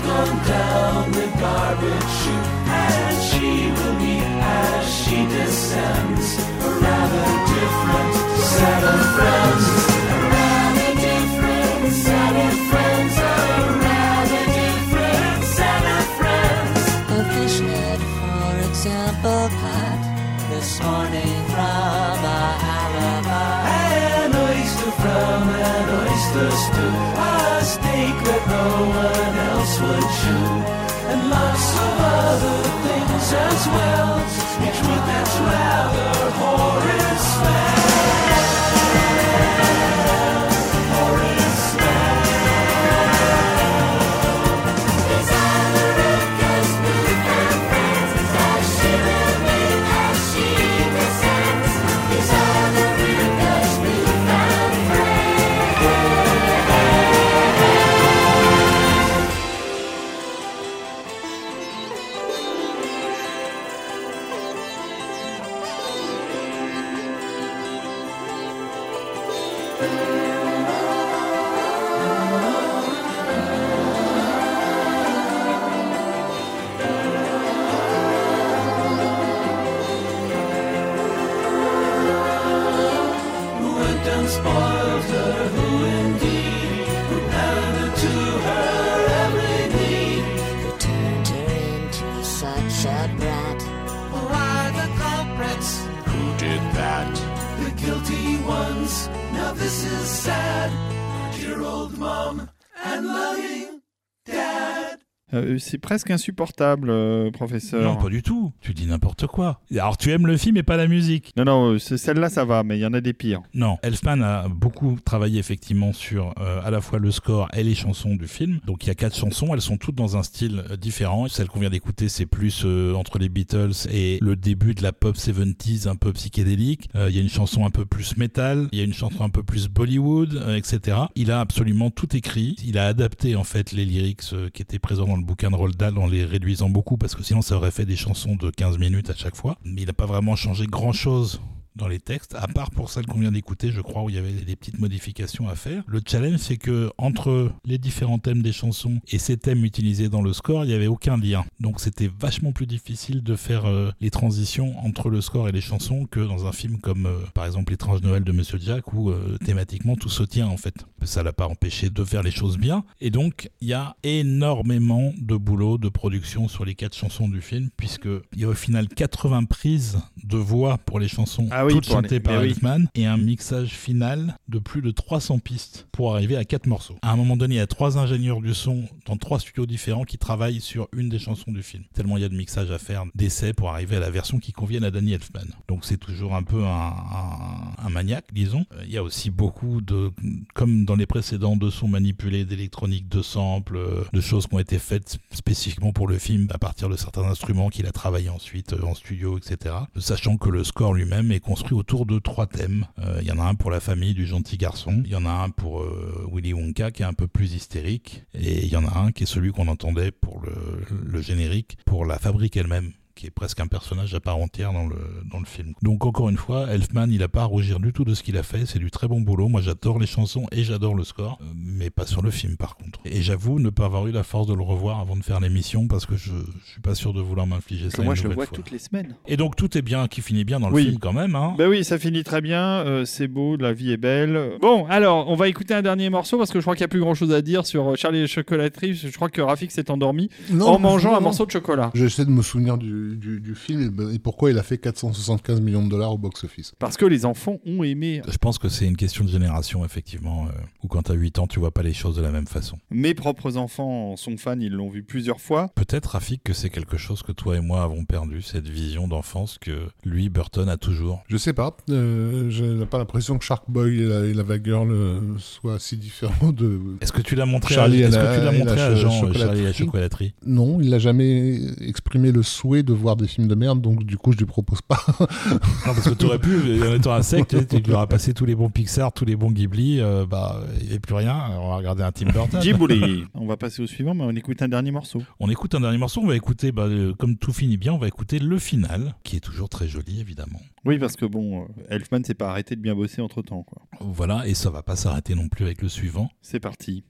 Gone down the garbage chute, and she will meet as she descends a rather different set of friends. As well. C'est presque insupportable, euh, professeur. Non, pas du tout. Tu dis n'importe quoi. Alors, tu aimes le film et pas la musique. Non, non, euh, celle-là, ça va, mais il y en a des pires. Non, Elfman a beaucoup travaillé effectivement sur euh, à la fois le score et les chansons du film. Donc il y a quatre chansons, elles sont toutes dans un style euh, différent. Celle qu'on vient d'écouter, c'est plus euh, entre les Beatles et le début de la pop 70s un peu psychédélique. Euh, Il y a une chanson un peu plus métal, il y a une chanson un peu plus Bollywood, etc. Il a absolument tout écrit. Il a adapté en fait les lyrics qui étaient présents dans le bouquin de Roald Dahl en les réduisant beaucoup parce que sinon ça aurait fait des chansons de 15 minutes à chaque fois. Mais il n'a pas vraiment changé grand chose dans les textes, à part pour celle qu'on vient d'écouter, je crois, où il y avait des petites modifications à faire. Le challenge, c'est que entre les différents thèmes des chansons et ces thèmes utilisés dans le score, il n'y avait aucun lien. Donc c'était vachement plus difficile de faire euh, les transitions entre le score et les chansons que dans un film comme, euh, par exemple, L'étrange Noël de Monsieur Jack, où euh, thématiquement tout se tient en fait. Ça l'a pas empêché de faire les choses bien. Et donc, il y a énormément de boulot, de production sur les quatre chansons du film, puisque il y a au final 80 prises de voix pour les chansons Ah oui, toutes chantées par oui. Elfman et un mixage final de plus de 300 pistes pour arriver à quatre morceaux. À un moment donné, il y a trois ingénieurs du son dans trois studios différents qui travaillent sur une des chansons du film. Tellement il y a de mixage à faire, d'essais pour arriver à la version qui convienne à Danny Elfman. Donc c'est toujours un peu un, un- un maniaque, disons. Euh, Il y a aussi beaucoup de, comme dans les précédents, de sons manipulés, d'électronique, de samples, euh, de choses qui ont été faites spécifiquement pour le film à partir de certains instruments qu'il a travaillé ensuite euh, en studio, etc. Sachant que le score lui-même est construit autour de trois thèmes. Euh, Il y en a un pour la famille du gentil garçon, il y en a un pour euh, Willy Wonka qui est un peu plus hystérique, et il y en a un qui est celui qu'on entendait pour le, le générique, pour la fabrique elle-même qui est presque un personnage à part entière dans le, dans le film. Donc encore une fois, Elfman, il a pas à rougir du tout de ce qu'il a fait, c'est du très bon boulot. Moi j'adore les chansons et j'adore le score, euh, mais pas sur le film par contre. Et j'avoue ne pas avoir eu la force de le revoir avant de faire l'émission parce que je, je suis pas sûr de vouloir m'infliger ça moi, une je le vois fois. toutes les semaines. Et donc tout est bien, qui finit bien dans le Oui. film quand même. Hein. Ben oui, ça finit très bien, euh, c'est beau, la vie est belle. Bon, alors, on va écouter un dernier morceau parce que je crois qu'il n'y a plus grand chose à dire sur euh, Charlie et chocolaterie. Je crois que Rafik s'est endormi Non, en mangeant non, un non. morceau de chocolat. J'essaie de me souvenir du, du, du, film et pourquoi il a fait 475 millions de dollars au box-office? Parce que les enfants ont aimé. Je pense que c'est une question de génération, effectivement, euh, où quand tu as 8 ans, tu vois pas les choses de la même façon. Mes propres enfants sont fans, ils l'ont vu plusieurs fois. Peut-être, Rafik, que c'est quelque chose que toi et moi avons perdu, cette vision d'enfance que lui, Burton, a toujours. Je sais pas. Euh, je n'ai pas l'impression que Shark Boy et la, et la Girl euh, soient si différents de. Est-ce que tu l'as montré, Charlie à, est-ce que tu l'as montré à Jean, Charlie et la chocolaterie? Non, il n'a jamais exprimé le souhait de voir des films de merde, donc du coup, je lui propose pas. non, parce que tu aurais pu, en étant un sec, tu, lui aurais passé tous les bons Pixar, tous les bons Ghibli, euh, bah, il n'y plus rien. On va regarder un Tim Burton. Ghibli. on va passer au suivant, mais on écoute un dernier morceau. On écoute un dernier morceau, on va écouter, bah, euh, comme tout finit bien, on va écouter le final, qui est toujours très joli, évidemment. Oui, parce que bon, euh, Elfman s'est pas arrêté de bien bosser entre temps. Quoi. Voilà, et ça va pas s'arrêter non plus avec le suivant. C'est parti.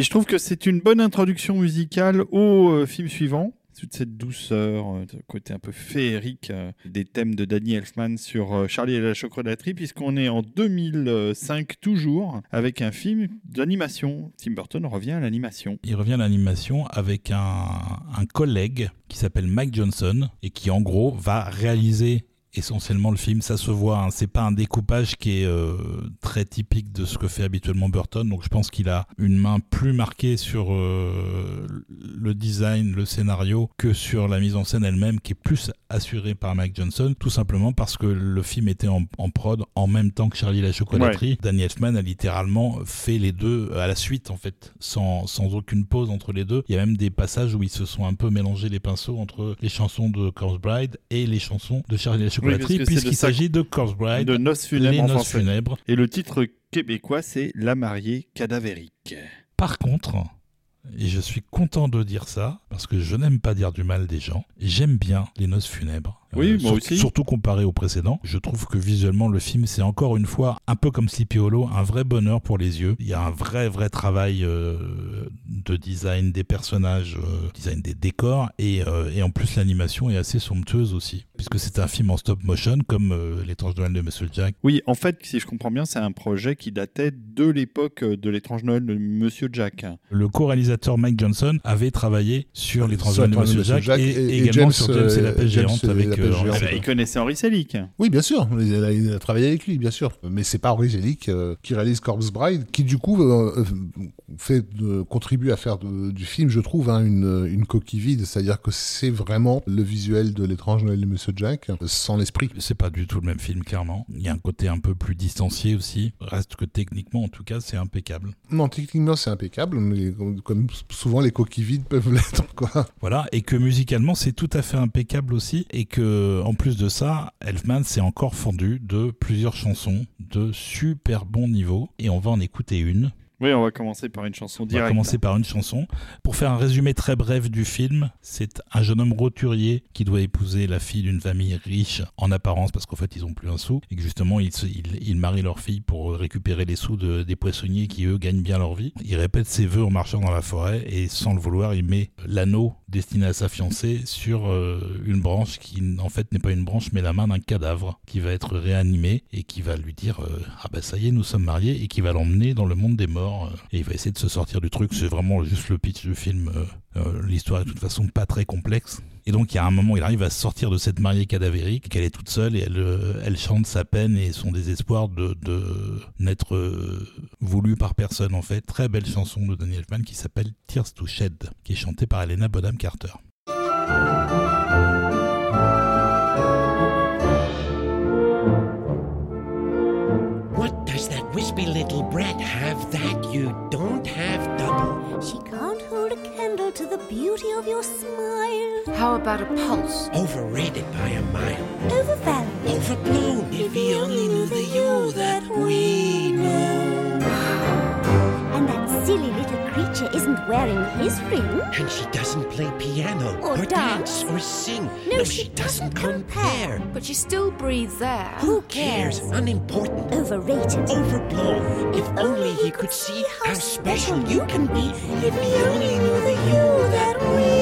Mais je trouve que c'est une bonne introduction musicale au euh, film suivant. Toute cette douceur, euh, côté un peu féerique euh, des thèmes de Danny Elfman sur Charlie et la chocolaterie, puisqu'on est en 2005 toujours avec un film d'animation. Tim Burton revient à l'animation. Il revient à l'animation avec un collègue qui s'appelle Mike Johnson et qui en gros va réaliser essentiellement le film, ça se voit. Hein. C'est pas un découpage qui est euh, très typique de ce que fait habituellement Burton. Donc je pense qu'il a une main plus marquée sur euh, le design, le scénario que sur la mise en scène elle-même, qui est plus assurée par Mike Johnson, tout simplement parce que le film était en, prod en même temps que Charlie la chocolaterie. Danny Elfman a littéralement fait les deux à la suite en fait, sans, sans aucune pause entre les deux. Il y a même des passages où ils se sont un peu mélangés les pinceaux entre les chansons de Corpse Bride et les chansons de Charlie la puisqu'il s'agit de Corpse Bride, de Noces funèbres, Et le titre québécois, c'est La mariée cadavérique. Par contre, et je suis content de dire ça, parce que je n'aime pas dire du mal des gens, j'aime bien les noces funèbres. Oui, moi aussi. Surtout comparé au précédent. Je trouve que visuellement, le film, c'est encore une fois, un peu comme Sleepy Hollow, un vrai bonheur pour les yeux. Il y a un vrai, vrai travail euh, de design des personnages, euh, design des décors, et, euh, et en plus, l'animation est assez somptueuse aussi, puisque c'est un film en stop motion, comme L'étrange Noël de Monsieur Jack. Oui, en fait, si je comprends bien, c'est un projet qui datait de l'époque de L'étrange Noël de Monsieur Jack. Le co-réalisateur Mike Johnson avait travaillé sur L'étrange Noël de Monsieur Jack, et, également sur James et la pêche géante avec il connaissait Henri Selick. Oui, bien sûr. Il a, travaillé avec lui, bien sûr. Mais c'est pas Henri Selick qui réalise Corpse Bride, qui du coup fait contribue à faire du film, je trouve, hein, une, une coquille vide. C'est-à-dire que c'est vraiment le visuel de l'étrange Noël de Monsieur Jack, sans l'esprit. C'est pas du tout le même film, clairement. Il y a un côté un peu plus distancié aussi. Reste que techniquement, en tout cas, c'est impeccable. Non, techniquement, c'est impeccable, mais comme souvent, les coquilles vides peuvent l'être, quoi. Voilà, et que musicalement, c'est tout à fait impeccable aussi, et que, en plus de ça, Elfman s'est encore fendu de plusieurs chansons de super bon niveau, et on va en écouter une. Oui, on va commencer par une chanson directe. On va commencer par une chanson. Pour faire un résumé très bref du film, c'est un jeune homme roturier qui doit épouser la fille d'une famille riche en apparence parce qu'en fait ils ont plus un sou et que justement ils, ils, marient leur fille pour récupérer les sous de, des poissonniers qui eux gagnent bien leur vie. Il répète ses vœux en marchant dans la forêt et sans le vouloir il met l'anneau destiné à sa fiancée sur euh, une branche qui en fait n'est pas une branche mais la main d'un cadavre qui va être réanimé et qui va lui dire euh, ah bah ça y est nous sommes mariés et qui va l'emmener dans le monde des morts euh, et il va essayer de se sortir du truc. C'est vraiment juste le pitch du film. Euh, euh, l'histoire est de toute façon pas très complexe. Et donc il y a un moment, il arrive à sortir de cette mariée cadavérique, qu'elle est toute seule et elle, chante sa peine et son désespoir de, n'être voulu par personne en fait. Très belle chanson de Daniel Elfman qui s'appelle Tears to Shed, qui est chantée par Elena Bonham Carter. Wispy little brat have that you don't have double? She can't hold a candle to the beauty of your smile. How about a pulse? Overrated by a mile. Overvalued. Overblown. If, if he only knew the you that we know. Little creature isn't wearing his ring. And she doesn't play piano or, or dance. dance. or sing. No, no she, she, doesn't, doesn't compare. compare. But she still breathes air. Who cares? Unimportant. Overrated. Overblown. If, if only he could see how special you can be. If he only knew the you that we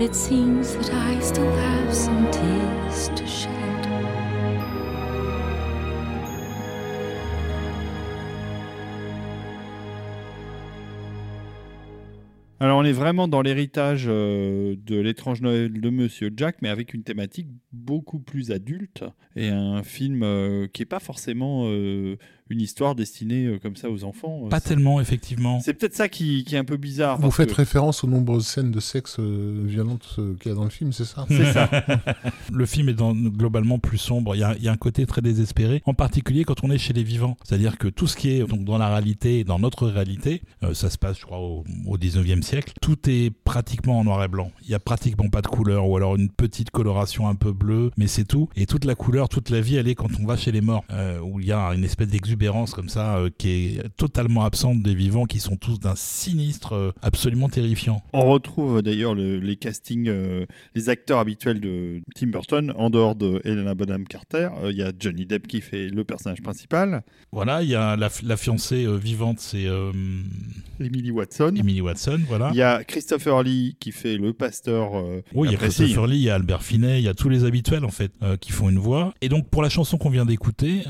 it seems that I still have some tears to shed. Alors on est vraiment dans l'héritage euh, de l'étrange Noël de Monsieur Jack, mais avec une thématique beaucoup plus adulte et un film euh, qui n'est pas forcément euh, une histoire destinée euh, comme ça aux enfants. Pas tellement, effectivement. C'est peut-être ça qui, qui, est un peu bizarre. Vous faites référence aux nombreuses scènes de sexe violentes qu'il y a dans le film, c'est ça? C'est ça. le film est dans, globalement plus sombre. Il y, a, il y, a, un côté très désespéré, en particulier quand on est chez les vivants. C'est-à-dire que tout ce qui est donc, dans la réalité, dans notre réalité, ça se passe, je crois, au, au 19e siècle tout est pratiquement en noir et blanc. Il y a pratiquement pas de couleur ou alors une petite coloration un peu bleue, mais c'est tout. Et toute la couleur, toute la vie, elle est quand on va chez les morts, euh, où il y a une espèce comme ça euh, qui est totalement absente des vivants, qui sont tous d'un sinistre euh, absolument terrifiant. On retrouve d'ailleurs les castings, les acteurs habituels de Tim Burton en dehors de Helena Bonham Carter. Il y a Johnny Depp qui fait le personnage principal. Voilà, il y a la, fiancée vivante, c'est Emily Watson. Emily Watson, voilà. Il y a Christopher Lee qui fait le pasteur. oui, il y a Christopher Lee, il y a Albert Finney, il y a tous les habituels en fait qui font une voix. Et donc pour la chanson qu'on vient d'écouter,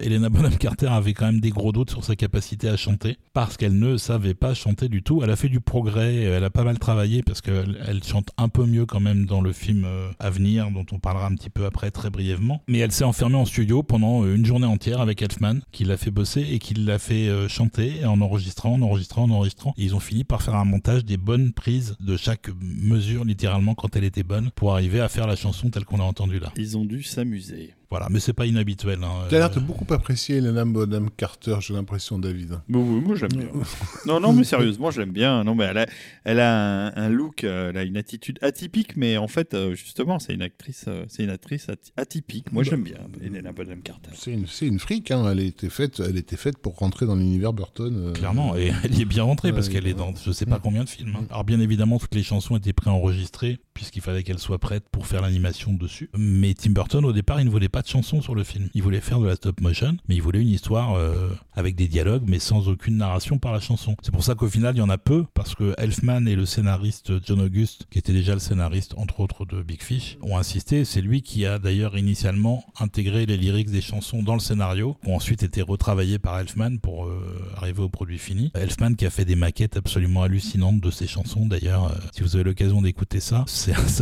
Helena Bonham Carter avait quand même des gros doutes sur sa capacité à chanter parce qu'elle ne savait pas chanter du tout. Elle a fait du progrès, elle a pas mal travaillé parce qu'elle elle chante un peu mieux quand même dans le film euh, à venir dont on parlera un petit peu après très brièvement. Mais elle s'est enfermée en studio pendant euh, une journée entière avec Elfman qui l'a fait bosser et qui l'a fait euh, chanter en enregistrant, en enregistrant, en enregistrant. Ils ont fini par faire un montage des bonnes prises de chaque mesure littéralement quand elle était bonne pour arriver à faire la chanson telle qu'on l'a entendue là. Ils ont dû s'amuser. Voilà, mais c'est pas inhabituel. Hein. Tu as l'air de beaucoup apprécier Elena Bonham Carter, j'ai l'impression, David. oui, moi j'aime bien. non, non, mais sérieusement, j'aime bien. Non, mais elle a, elle a un, look, euh, elle a une attitude atypique, mais en fait, euh, justement, c'est une actrice, euh, c'est une actrice atypique. Moi, j'aime bien Elena Bonham Carter. C'est une, c'est une fric. Hein. Elle était faite, elle était faite pour rentrer dans l'univers Burton. Clairement, et elle y est bien rentrée parce qu'elle est dans, je sais pas combien de films. Hein. Alors bien évidemment, toutes les chansons étaient préenregistrées puisqu'il fallait qu'elles soient prêtes pour faire l'animation dessus. Mais Tim Burton, au départ, il ne voulait pas de chansons sur le film. Il voulait faire de la stop motion, mais il voulait une histoire euh, avec des dialogues, mais sans aucune narration par la chanson. C'est pour ça qu'au final, il y en a peu, parce que Elfman et le scénariste John August, qui était déjà le scénariste, entre autres, de Big Fish, ont insisté. C'est lui qui a d'ailleurs initialement intégré les lyrics des chansons dans le scénario, qui ont ensuite été retravaillés par Elfman pour euh, arriver au produit fini. Elfman qui a fait des maquettes absolument hallucinantes de ses chansons, d'ailleurs, euh, si vous avez l'occasion d'écouter ça,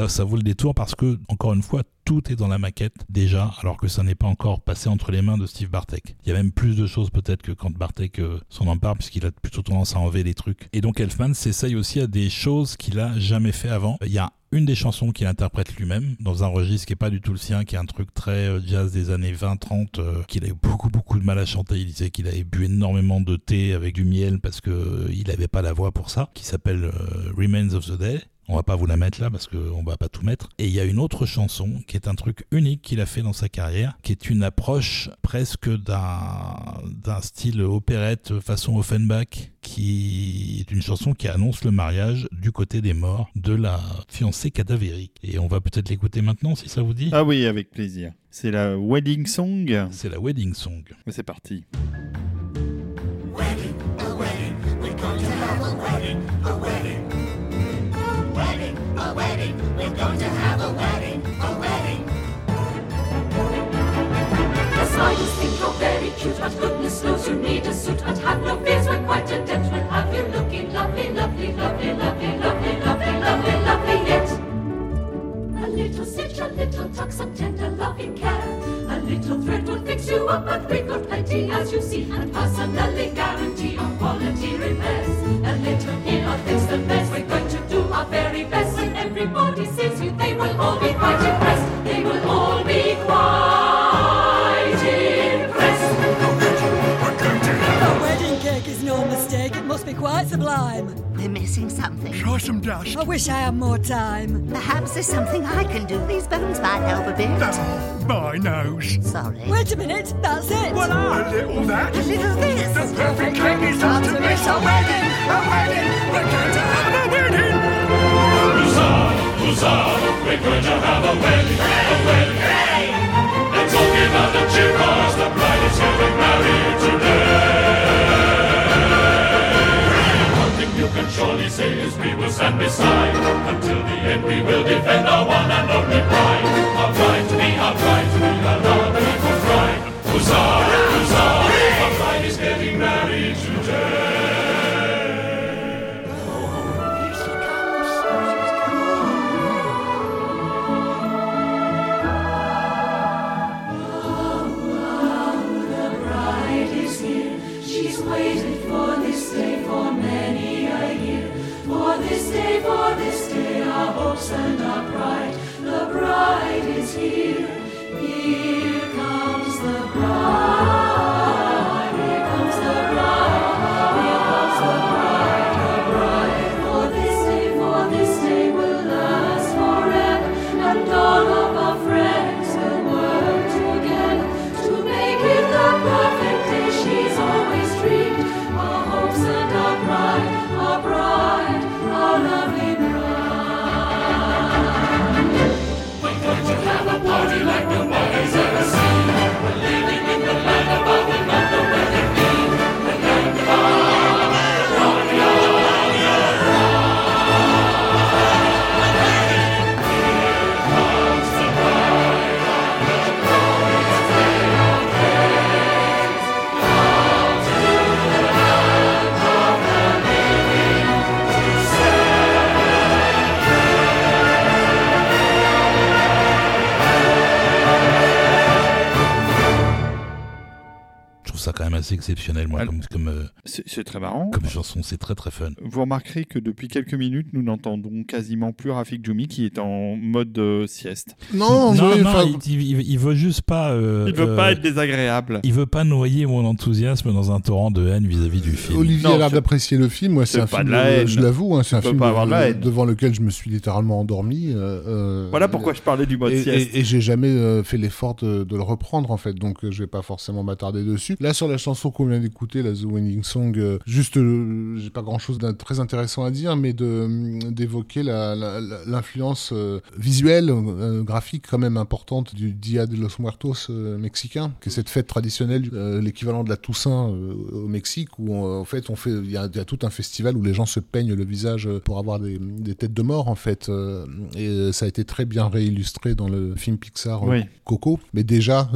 ça, vaut le détour parce que, encore une fois, tout est dans la maquette déjà, alors que ça n'est pas encore passé entre les mains de Steve Bartek. Il y a même plus de choses peut-être que quand Bartek euh, s'en empare, puisqu'il a plutôt tendance à enlever des trucs. Et donc Elfman s'essaye aussi à des choses qu'il a jamais fait avant. Il y a une des chansons qu'il interprète lui-même dans un registre qui est pas du tout le sien, qui est un truc très euh, jazz des années 20-30, euh, qu'il a eu beaucoup beaucoup de mal à chanter. Il disait qu'il avait bu énormément de thé avec du miel parce que il n'avait pas la voix pour ça, qui s'appelle Remains of the Day. On va pas vous la mettre là parce qu'on va pas tout mettre. Et il y a une autre chanson qui est un truc unique qu'il a fait dans sa carrière, qui est une approche presque d'un style opérette façon Offenbach, qui est une chanson qui annonce le mariage du côté des morts de la fiancée cadavérique. Et on va peut-être l'écouter maintenant si ça vous dit. Ah oui, avec plaisir. C'est la wedding song. C'est la wedding song. C'est parti. We're going to have a wedding, a wedding. The spiders think you're very cute, but goodness knows you need a suit. But have no fears, we're quite adept. We'll have you looking lovely, lovely, lovely, lovely, lovely, lovely, lovely, lovely yet. A little stitch, a little tuck, some tender loving care. A little thread will fix you up, but we've got plenty, as you see, and personally guarantee on quality repairs. A little here, I'll fix the says you, they will all be quite impressed. They will all be quite impressed. A wedding cake is no mistake, it must be quite sublime. We're missing something. Try some dust. I wish I had more time. Perhaps there's something I can do. These bones might help a bit. Oh, my nose. Sorry. Wait a minute, that's it. Well, a little that. A little this. The perfect cake is hard to miss. A Huzzah. We're going to have a wedding, a wedding. Hey! Let's all give out the cheer cause the bride is getting married today. One thing you can surely say is we will stand beside. Until the end we will defend our one and only pride. Our bride to be, our bride to be, our love equal bride. Huzzah, and our pride. The bride is here. Here comes the bride. Assez exceptionnel, moi, comme, comme euh, c'est très marrant. Comme chanson, c'est très très fun. Vous remarquerez que depuis quelques minutes, nous n'entendons quasiment plus Rafik Djoumi qui est en mode euh, sieste. Non, non, non il, veut juste pas. Euh, il veut pas être désagréable. Il veut pas noyer mon enthousiasme dans un torrent de haine vis-à-vis du film. Olivier a l'air d'apprécier le film. Moi, c'est un film. je l'avoue, hein, c'est un film devant lequel je me suis littéralement endormi. voilà pourquoi je parlais du mode et, sieste. Et, j'ai jamais fait l'effort de, de, le reprendre en fait, donc je vais pas forcément m'attarder dessus. Là, sur la chanson qu'on vient d'écouter, la The Winning Song, euh, juste, euh, j'ai pas grand chose de très intéressant à dire, mais de, d'évoquer l'influence euh, visuelle, graphique quand même importante du Dia de los Muertos mexicain, qui est cette fête traditionnelle, l'équivalent de la Toussaint au Mexique, où en fait, on fait, il y, a tout un festival où les gens se peignent le visage pour avoir des, têtes de mort, en fait. et ça a été très bien réillustré dans le film Pixar Coco. Mais déjà,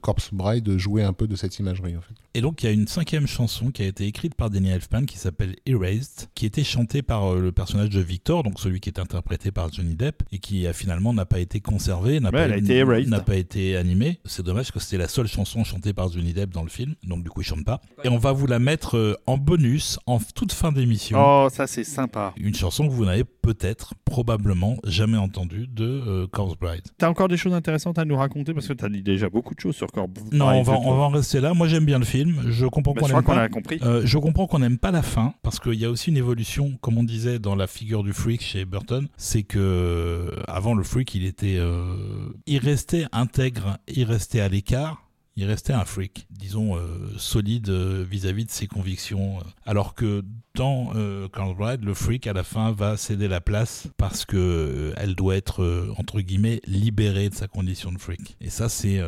Corpse Bride jouait un peu de cette imagerie, en fait. Et donc, il y a une cinquième chanson qui a été écrite par Danny Elfman qui s'appelle Erased, qui était chantée par euh, le personnage de Victor, donc celui qui est interprété par Johnny Depp, et qui a finalement n'a pas été conservé, n'a pas, été n'a pas été animé. C'est dommage que c'était la seule chanson chantée par Johnny Depp dans le film, donc du coup, il chante pas. Et on va vous la mettre euh, en bonus en toute fin d'émission. Oh, ça c'est sympa. Une chanson que vous n'avez peut-être, probablement, jamais entendue de euh, Corpse Bride. T'as encore des choses intéressantes à nous raconter? Parce que t'as dit déjà beaucoup de choses sur Corpse Bride. Non, on va, on va en rester là. Moi, j'aime bien le film. Je comprends qu'on aime pas. Euh, je comprends qu'on n'aime pas la fin parce qu'il y a aussi une évolution, comme on disait dans la figure du freak chez Burton, c'est que euh, avant le freak, il était, euh, il restait intègre, il restait à l'écart il restait un freak, disons, solide vis-à-vis de ses convictions. Alors que dans euh, Bride, le freak, à la fin, va céder la place parce que euh, elle doit être, entre guillemets, libérée de sa condition de freak. Et ça, c'est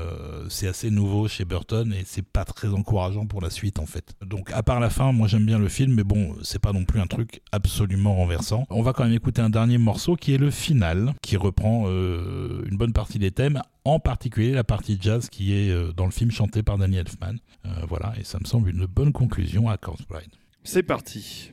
c'est assez nouveau chez Burton et c'est pas très encourageant pour la suite, en fait. Donc, à part la fin, moi, j'aime bien le film, mais bon, c'est pas non plus un truc absolument renversant. On va quand même écouter un dernier morceau qui est le final, qui reprend une bonne partie des thèmes en particulier la partie jazz qui est euh, dans le film chanté par Danny Elfman. Euh, voilà, et ça me semble une bonne conclusion à Corpse Bride. C'est parti.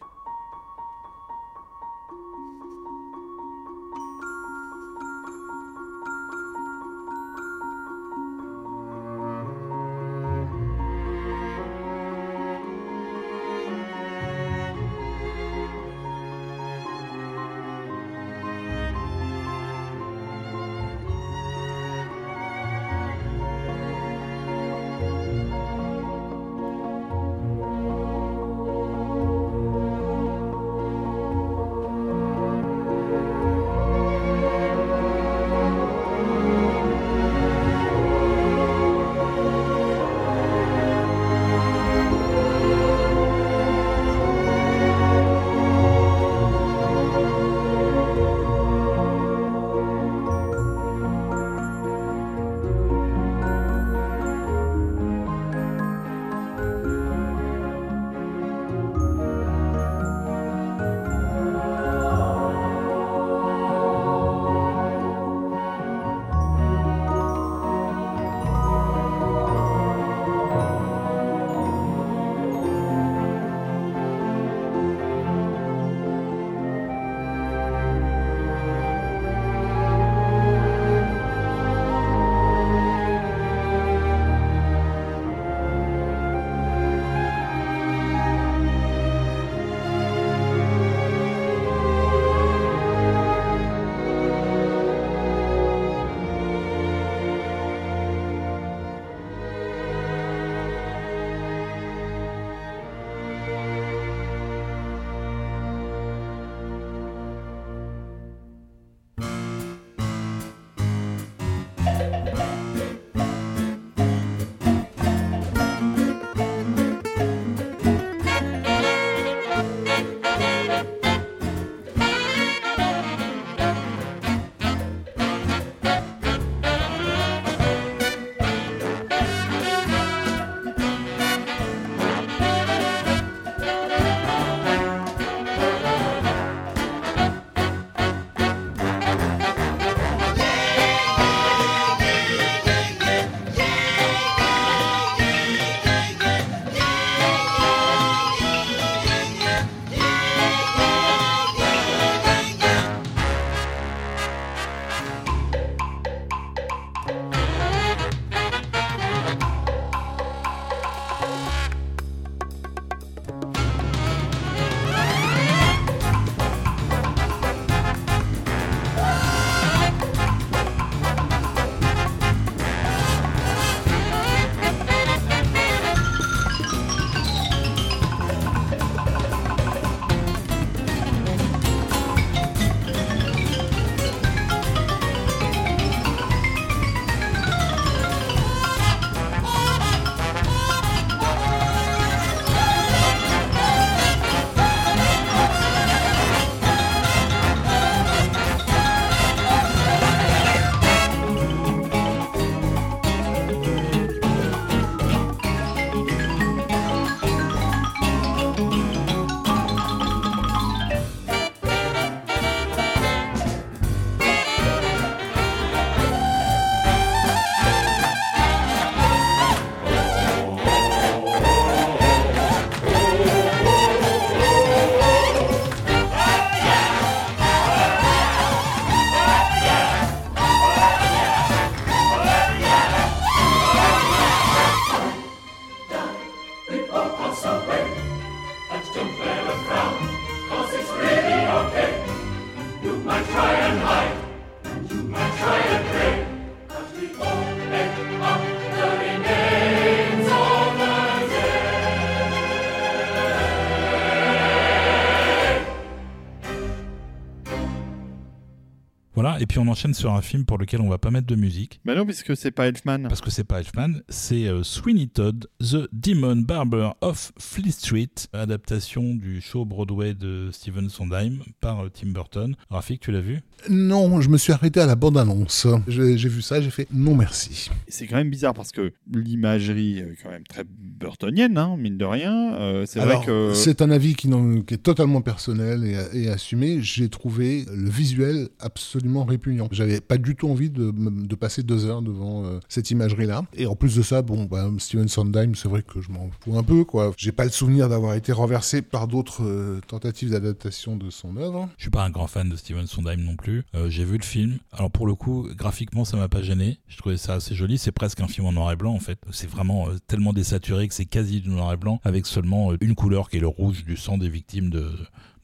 Et puis on enchaîne sur un film pour lequel on va pas mettre de musique. Bah non, puisque c'est pas Elfman. Parce que c'est pas Elfman, c'est euh, Sweeney Todd, The Demon Barber of Fleet Street, adaptation du show Broadway de Steven Sondheim par euh, Tim Burton. Rafik, tu l'as vu? Non, je me suis arrêté à la bande-annonce. J'ai vu ça, j'ai fait non merci. C'est quand même bizarre parce que l'imagerie est quand même très burtonienne, hein, mine de rien. Euh, c'est vrai que. C'est un avis qui, qui, est totalement personnel et, et assumé. J'ai trouvé le visuel absolument répugnant. J'avais pas du tout envie de, passer deux heures devant euh, cette imagerie-là. Et en plus de ça, bon, bah, Steven Sondheim, c'est vrai que je m'en fous un peu, quoi. J'ai pas le souvenir d'avoir été renversé par d'autres euh, tentatives d'adaptation de son œuvre. Je suis pas un grand fan de Steven Sondheim non plus. Euh, j'ai vu le film. Alors pour le coup, graphiquement, ça m'a pas gêné. Je trouvais ça assez joli. C'est presque un film en noir et blanc en fait. C'est vraiment tellement désaturé que c'est quasi du noir et blanc avec seulement une couleur qui est le rouge du sang des victimes de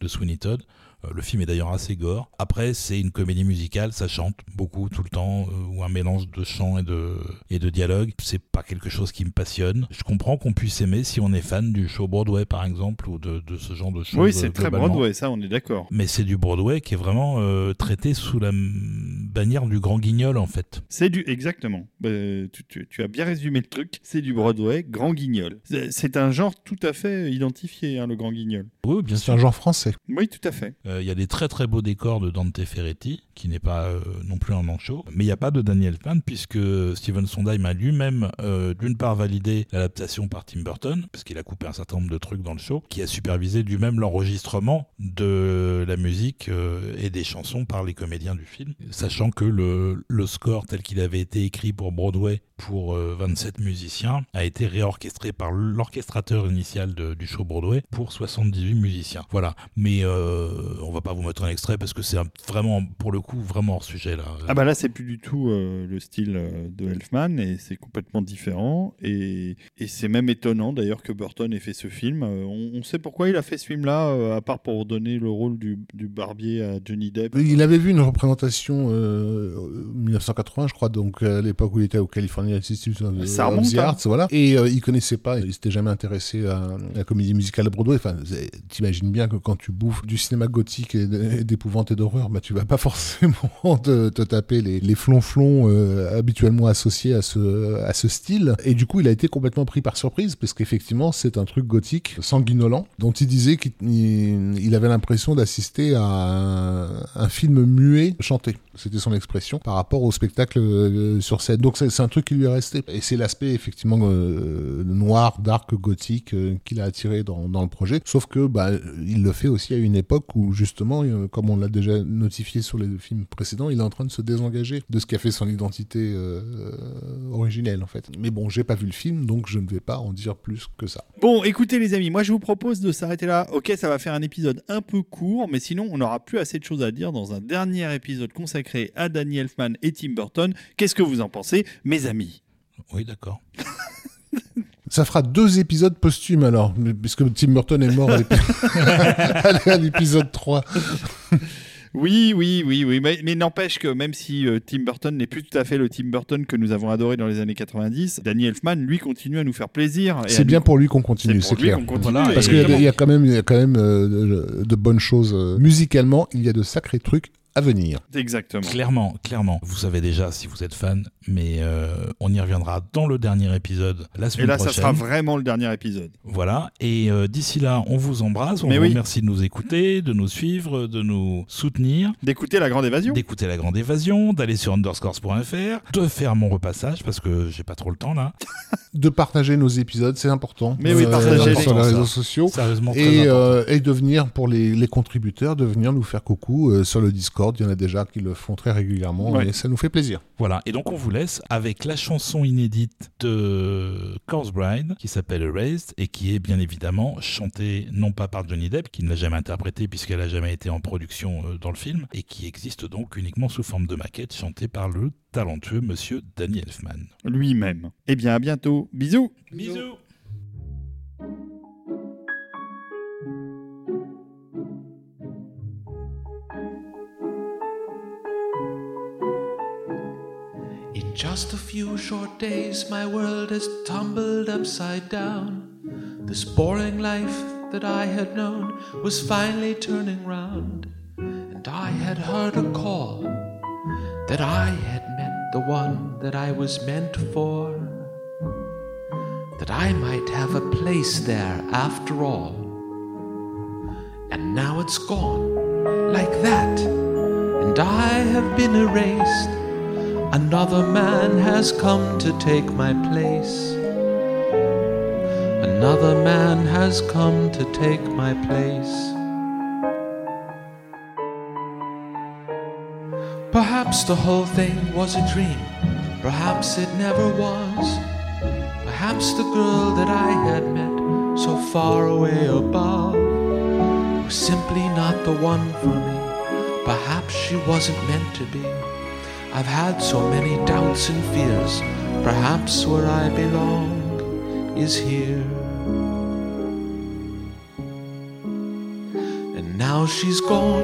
Sweeney Todd. Euh, le film est d'ailleurs assez gore. Après, c'est une comédie musicale, ça chante beaucoup tout le temps, euh, ou un mélange de chant et de, et de dialogue. C'est pas quelque chose qui me passionne. Je comprends qu'on puisse aimer si on est fan du show Broadway, par exemple, ou de, de ce genre de choses. Oui, c'est très Broadway, ça, on est d'accord. Mais c'est du Broadway qui est vraiment euh, traité sous la bannière du grand guignol, en fait. C'est du, exactement. Bah, tu, tu, as bien résumé le truc. C'est du Broadway, grand guignol. C'est un genre tout à fait identifié, hein, le grand guignol. Oui, bien sûr. C'est un genre français. Oui, tout à fait. Il y a des très très beaux décors de Dante Ferretti, qui n'est pas euh, non plus un manchot. Mais il n'y a pas de Daniel Pan, puisque Steven Sondheim a lui-même, euh, d'une part, validé l'adaptation par Tim Burton, parce qu'il a coupé un certain nombre de trucs dans le show, qui a supervisé lui-même l'enregistrement de la musique euh, et des chansons par les comédiens du film, sachant que le, le score tel qu'il avait été écrit pour Broadway pour 27 musiciens a été réorchestré par l'orchestrateur initial du show Broadway pour 78 musiciens. Voilà. Mais on va pas vous mettre un extrait parce que c'est vraiment, pour le coup, vraiment hors sujet là. Ah bah là, c'est plus du tout euh, le style euh, de Elfman et c'est complètement différent. Et, et c'est même étonnant d'ailleurs que Burton ait fait ce film. Euh, on, sait pourquoi il a fait ce film-là, à part pour donner le rôle du, du, barbier à Johnny Depp. Il avait vu une représentation 1980, je crois, donc à l'époque où il était au California Institute of, the hein. Arts, voilà. Et il connaissait pas, il s'était jamais intéressé à, la comédie musicale de Broadway. Enfin, t'imagines bien que quand tu bouffes du cinéma gothique et d'épouvante et d'horreur, bah, tu vas pas forcément te, taper les, flonflons euh, habituellement associés à ce, style. Et du coup, il a été complètement pris par surprise, parce qu'effectivement, c'est un truc gothique, sanguinolent, dont il disait qu'il il avait l'impression d'assister à un, film muet chanté. C'était son expression par rapport au spectacle euh, sur scène. Donc c'est un truc qui lui est resté. Et c'est l'aspect effectivement euh, noir, dark, gothique qu'il a attiré dans, dans, le projet. Sauf que bah, il le fait aussi à une époque où justement, euh, comme on l'a déjà notifié sur les films précédents, il est en train de se désengager de ce qui a fait son identité euh, originelle en fait. Mais bon, j'ai pas vu le film, donc je ne vais pas en dire plus que ça. Bon, écoutez les amis, moi je vous propose de s'arrêter là. Ok, ça va faire un épisode un peu court, mais sinon on n'aura plus assez de choses à dire dans un dernier épisode consacré à Danny Elfman et Tim Burton. Qu'est-ce que vous en pensez, mes amis? Oui, d'accord. Ça fera deux épisodes posthumes alors, puisque Tim Burton est mort à l'épisode 3. Oui, oui, oui, oui, mais, n'empêche que même si euh, Tim Burton n'est plus tout à fait le Tim Burton que nous avons adoré dans les années 90, Danny Elfman, lui, continue à nous faire plaisir. C'est bien pour lui qu'on continue, c'est clair. Parce qu'il y, a quand même, il y a quand même euh, de bonnes choses euh, musicalement. Il y a de sacrés trucs à venir. Exactement. Clairement, clairement. Vous savez déjà si vous êtes fan, mais euh, on y reviendra dans le dernier épisode la semaine prochaine. Et là, ça sera vraiment le dernier épisode. Voilà. Et euh, d'ici là, on vous embrasse. On vous remercie de nous écouter, de nous suivre, de nous soutenir. D'écouter La Grande Évasion. D'écouter La Grande Évasion, d'aller sur underscores.fr, de faire mon repassage parce que j'ai pas trop le temps là. de partager nos épisodes, c'est important. Mais oui, partager sur les réseaux sociaux. Sérieusement, et, euh, et de venir pour les, les, contributeurs, de venir nous faire coucou sur le Discord il y en a déjà qui le font très régulièrement et ça nous fait plaisir. Voilà, et donc on vous laisse avec la chanson inédite de Corse Bride qui s'appelle Erased et qui est bien évidemment chantée non pas par Johnny Depp qui ne l'a jamais interprétée puisqu'elle n'a jamais été en production euh, dans le film et qui existe donc uniquement sous forme de maquette chantée par le talentueux monsieur Danny Elfman. Lui-même. Eh bien à bientôt. Bisous. Bisous. Just a few short days, my world has tumbled upside down. This boring life that I had known was finally turning round, and I had heard a call that I had met the one that I was meant for, that I might have a place there after all. And now it's gone like that, and I have been erased. Another man has come to take my place. Another man has come to take my place. Perhaps the whole thing was a dream. Perhaps it never was. Perhaps the girl that I had met so far away above was simply not the one for me. Perhaps she wasn't meant to be. I've had so many doubts and fears. Perhaps where I belong is here. And now she's gone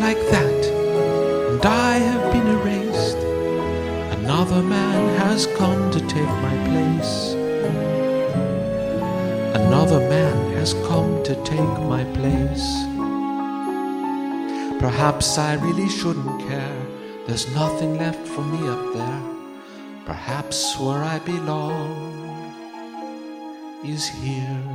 like that, and I have been erased. Another man has come to take my place. Another man has come to take my place. Perhaps I really shouldn't care. There's nothing left for me up there. Perhaps where I belong is here.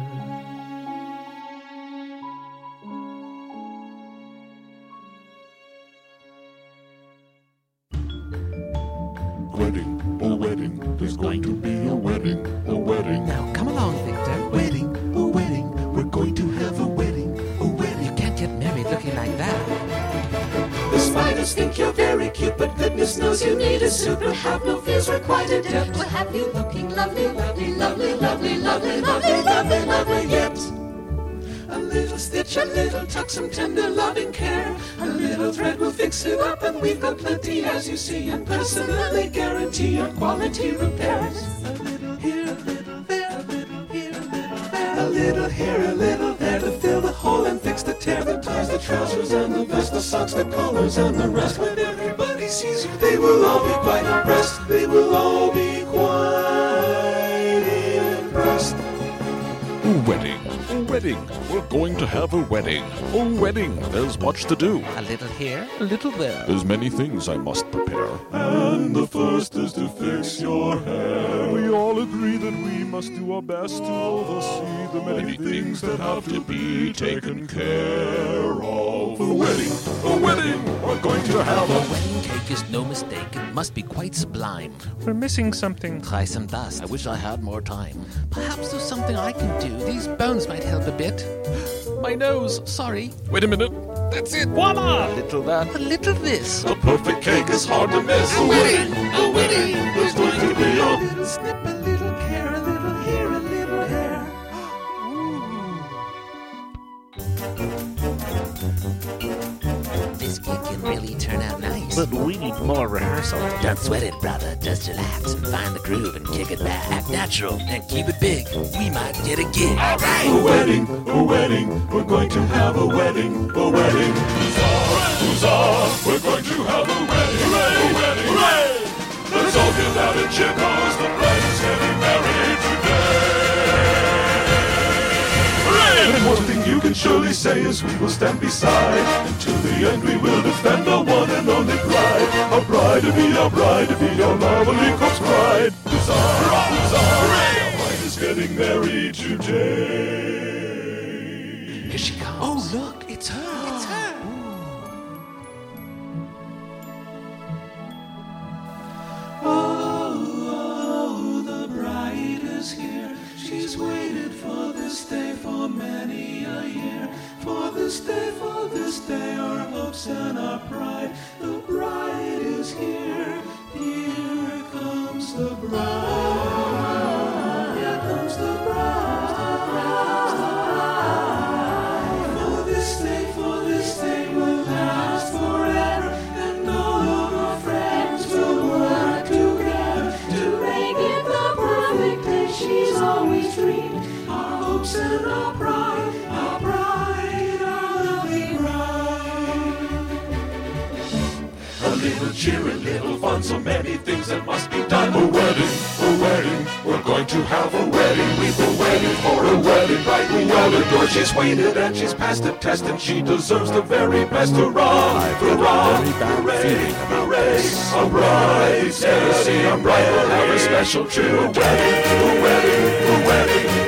Have you looking lovely, lovely, lovely, lovely, lovely, lovely, lovely, lovely yet. A little stitch, a little tuck, some tender loving care. A little thread will fix it up, and we've got plenty, as you see, and personally guarantee our quality repairs. A little here, a little there, a little here, a little there. A little here, a little there to fill the hole and fix the tear. The ties, the trousers, and the vest, the socks, the collars, and the rest. When everybody sees you, they will all be quite impressed. They will wedding, we're going to have a wedding, a wedding. There's much to do. A little here, a little there. There's many things I must prepare. And the first is to fix your hair. We all agree that we must do our best to oversee the many things that have to be taken care of. A wedding, a wedding, we're going to have a wedding cake is no mistake. It must be quite sublime. We're missing something. Try some dust. I wish I had more time. Perhaps there's something I can do. These bones might help a bit. My nose, sorry. Wait a minute. That's it. Voila! A little that, a little this. A perfect cake is hard to miss. A wedding, a wedding, there's going to be a little snip, out. But we need more rehearsal. Don't sweat it, brother. Just relax and find the groove and kick it back. Act natural and keep it big. We might get a gig. A wedding, a wedding, we're going to have a wedding, a wedding. Huzzah, huzzah, we're going to have a wedding, a wedding, hooray! Let's all get out and cheer, cause you can surely say is we will stand beside. Until the end we will defend our one and only bride. Our bride to be, our bride to be, our lovely corpse bride. Huzzah, huzzah, hooray! Our bride is getting married today. Here she comes. Oh, look, it's her. It's her. Oh, oh, oh, the bride is here. She's waited for this day for many a year. For this day, for this day, our hopes and our pride. The bride is here. Here comes the bride. A little fun, so many things that must be done. A wedding, a wedding, we're going to have a wedding. We've been waiting for a wedding, right? We wedding, door. She's waited and she's passed the test, and she deserves the very best. Hurrah! Hurrah! Hooray! Hooray! A bride, Tennessee, a bride will have a special. A wedding, a wedding, a wedding.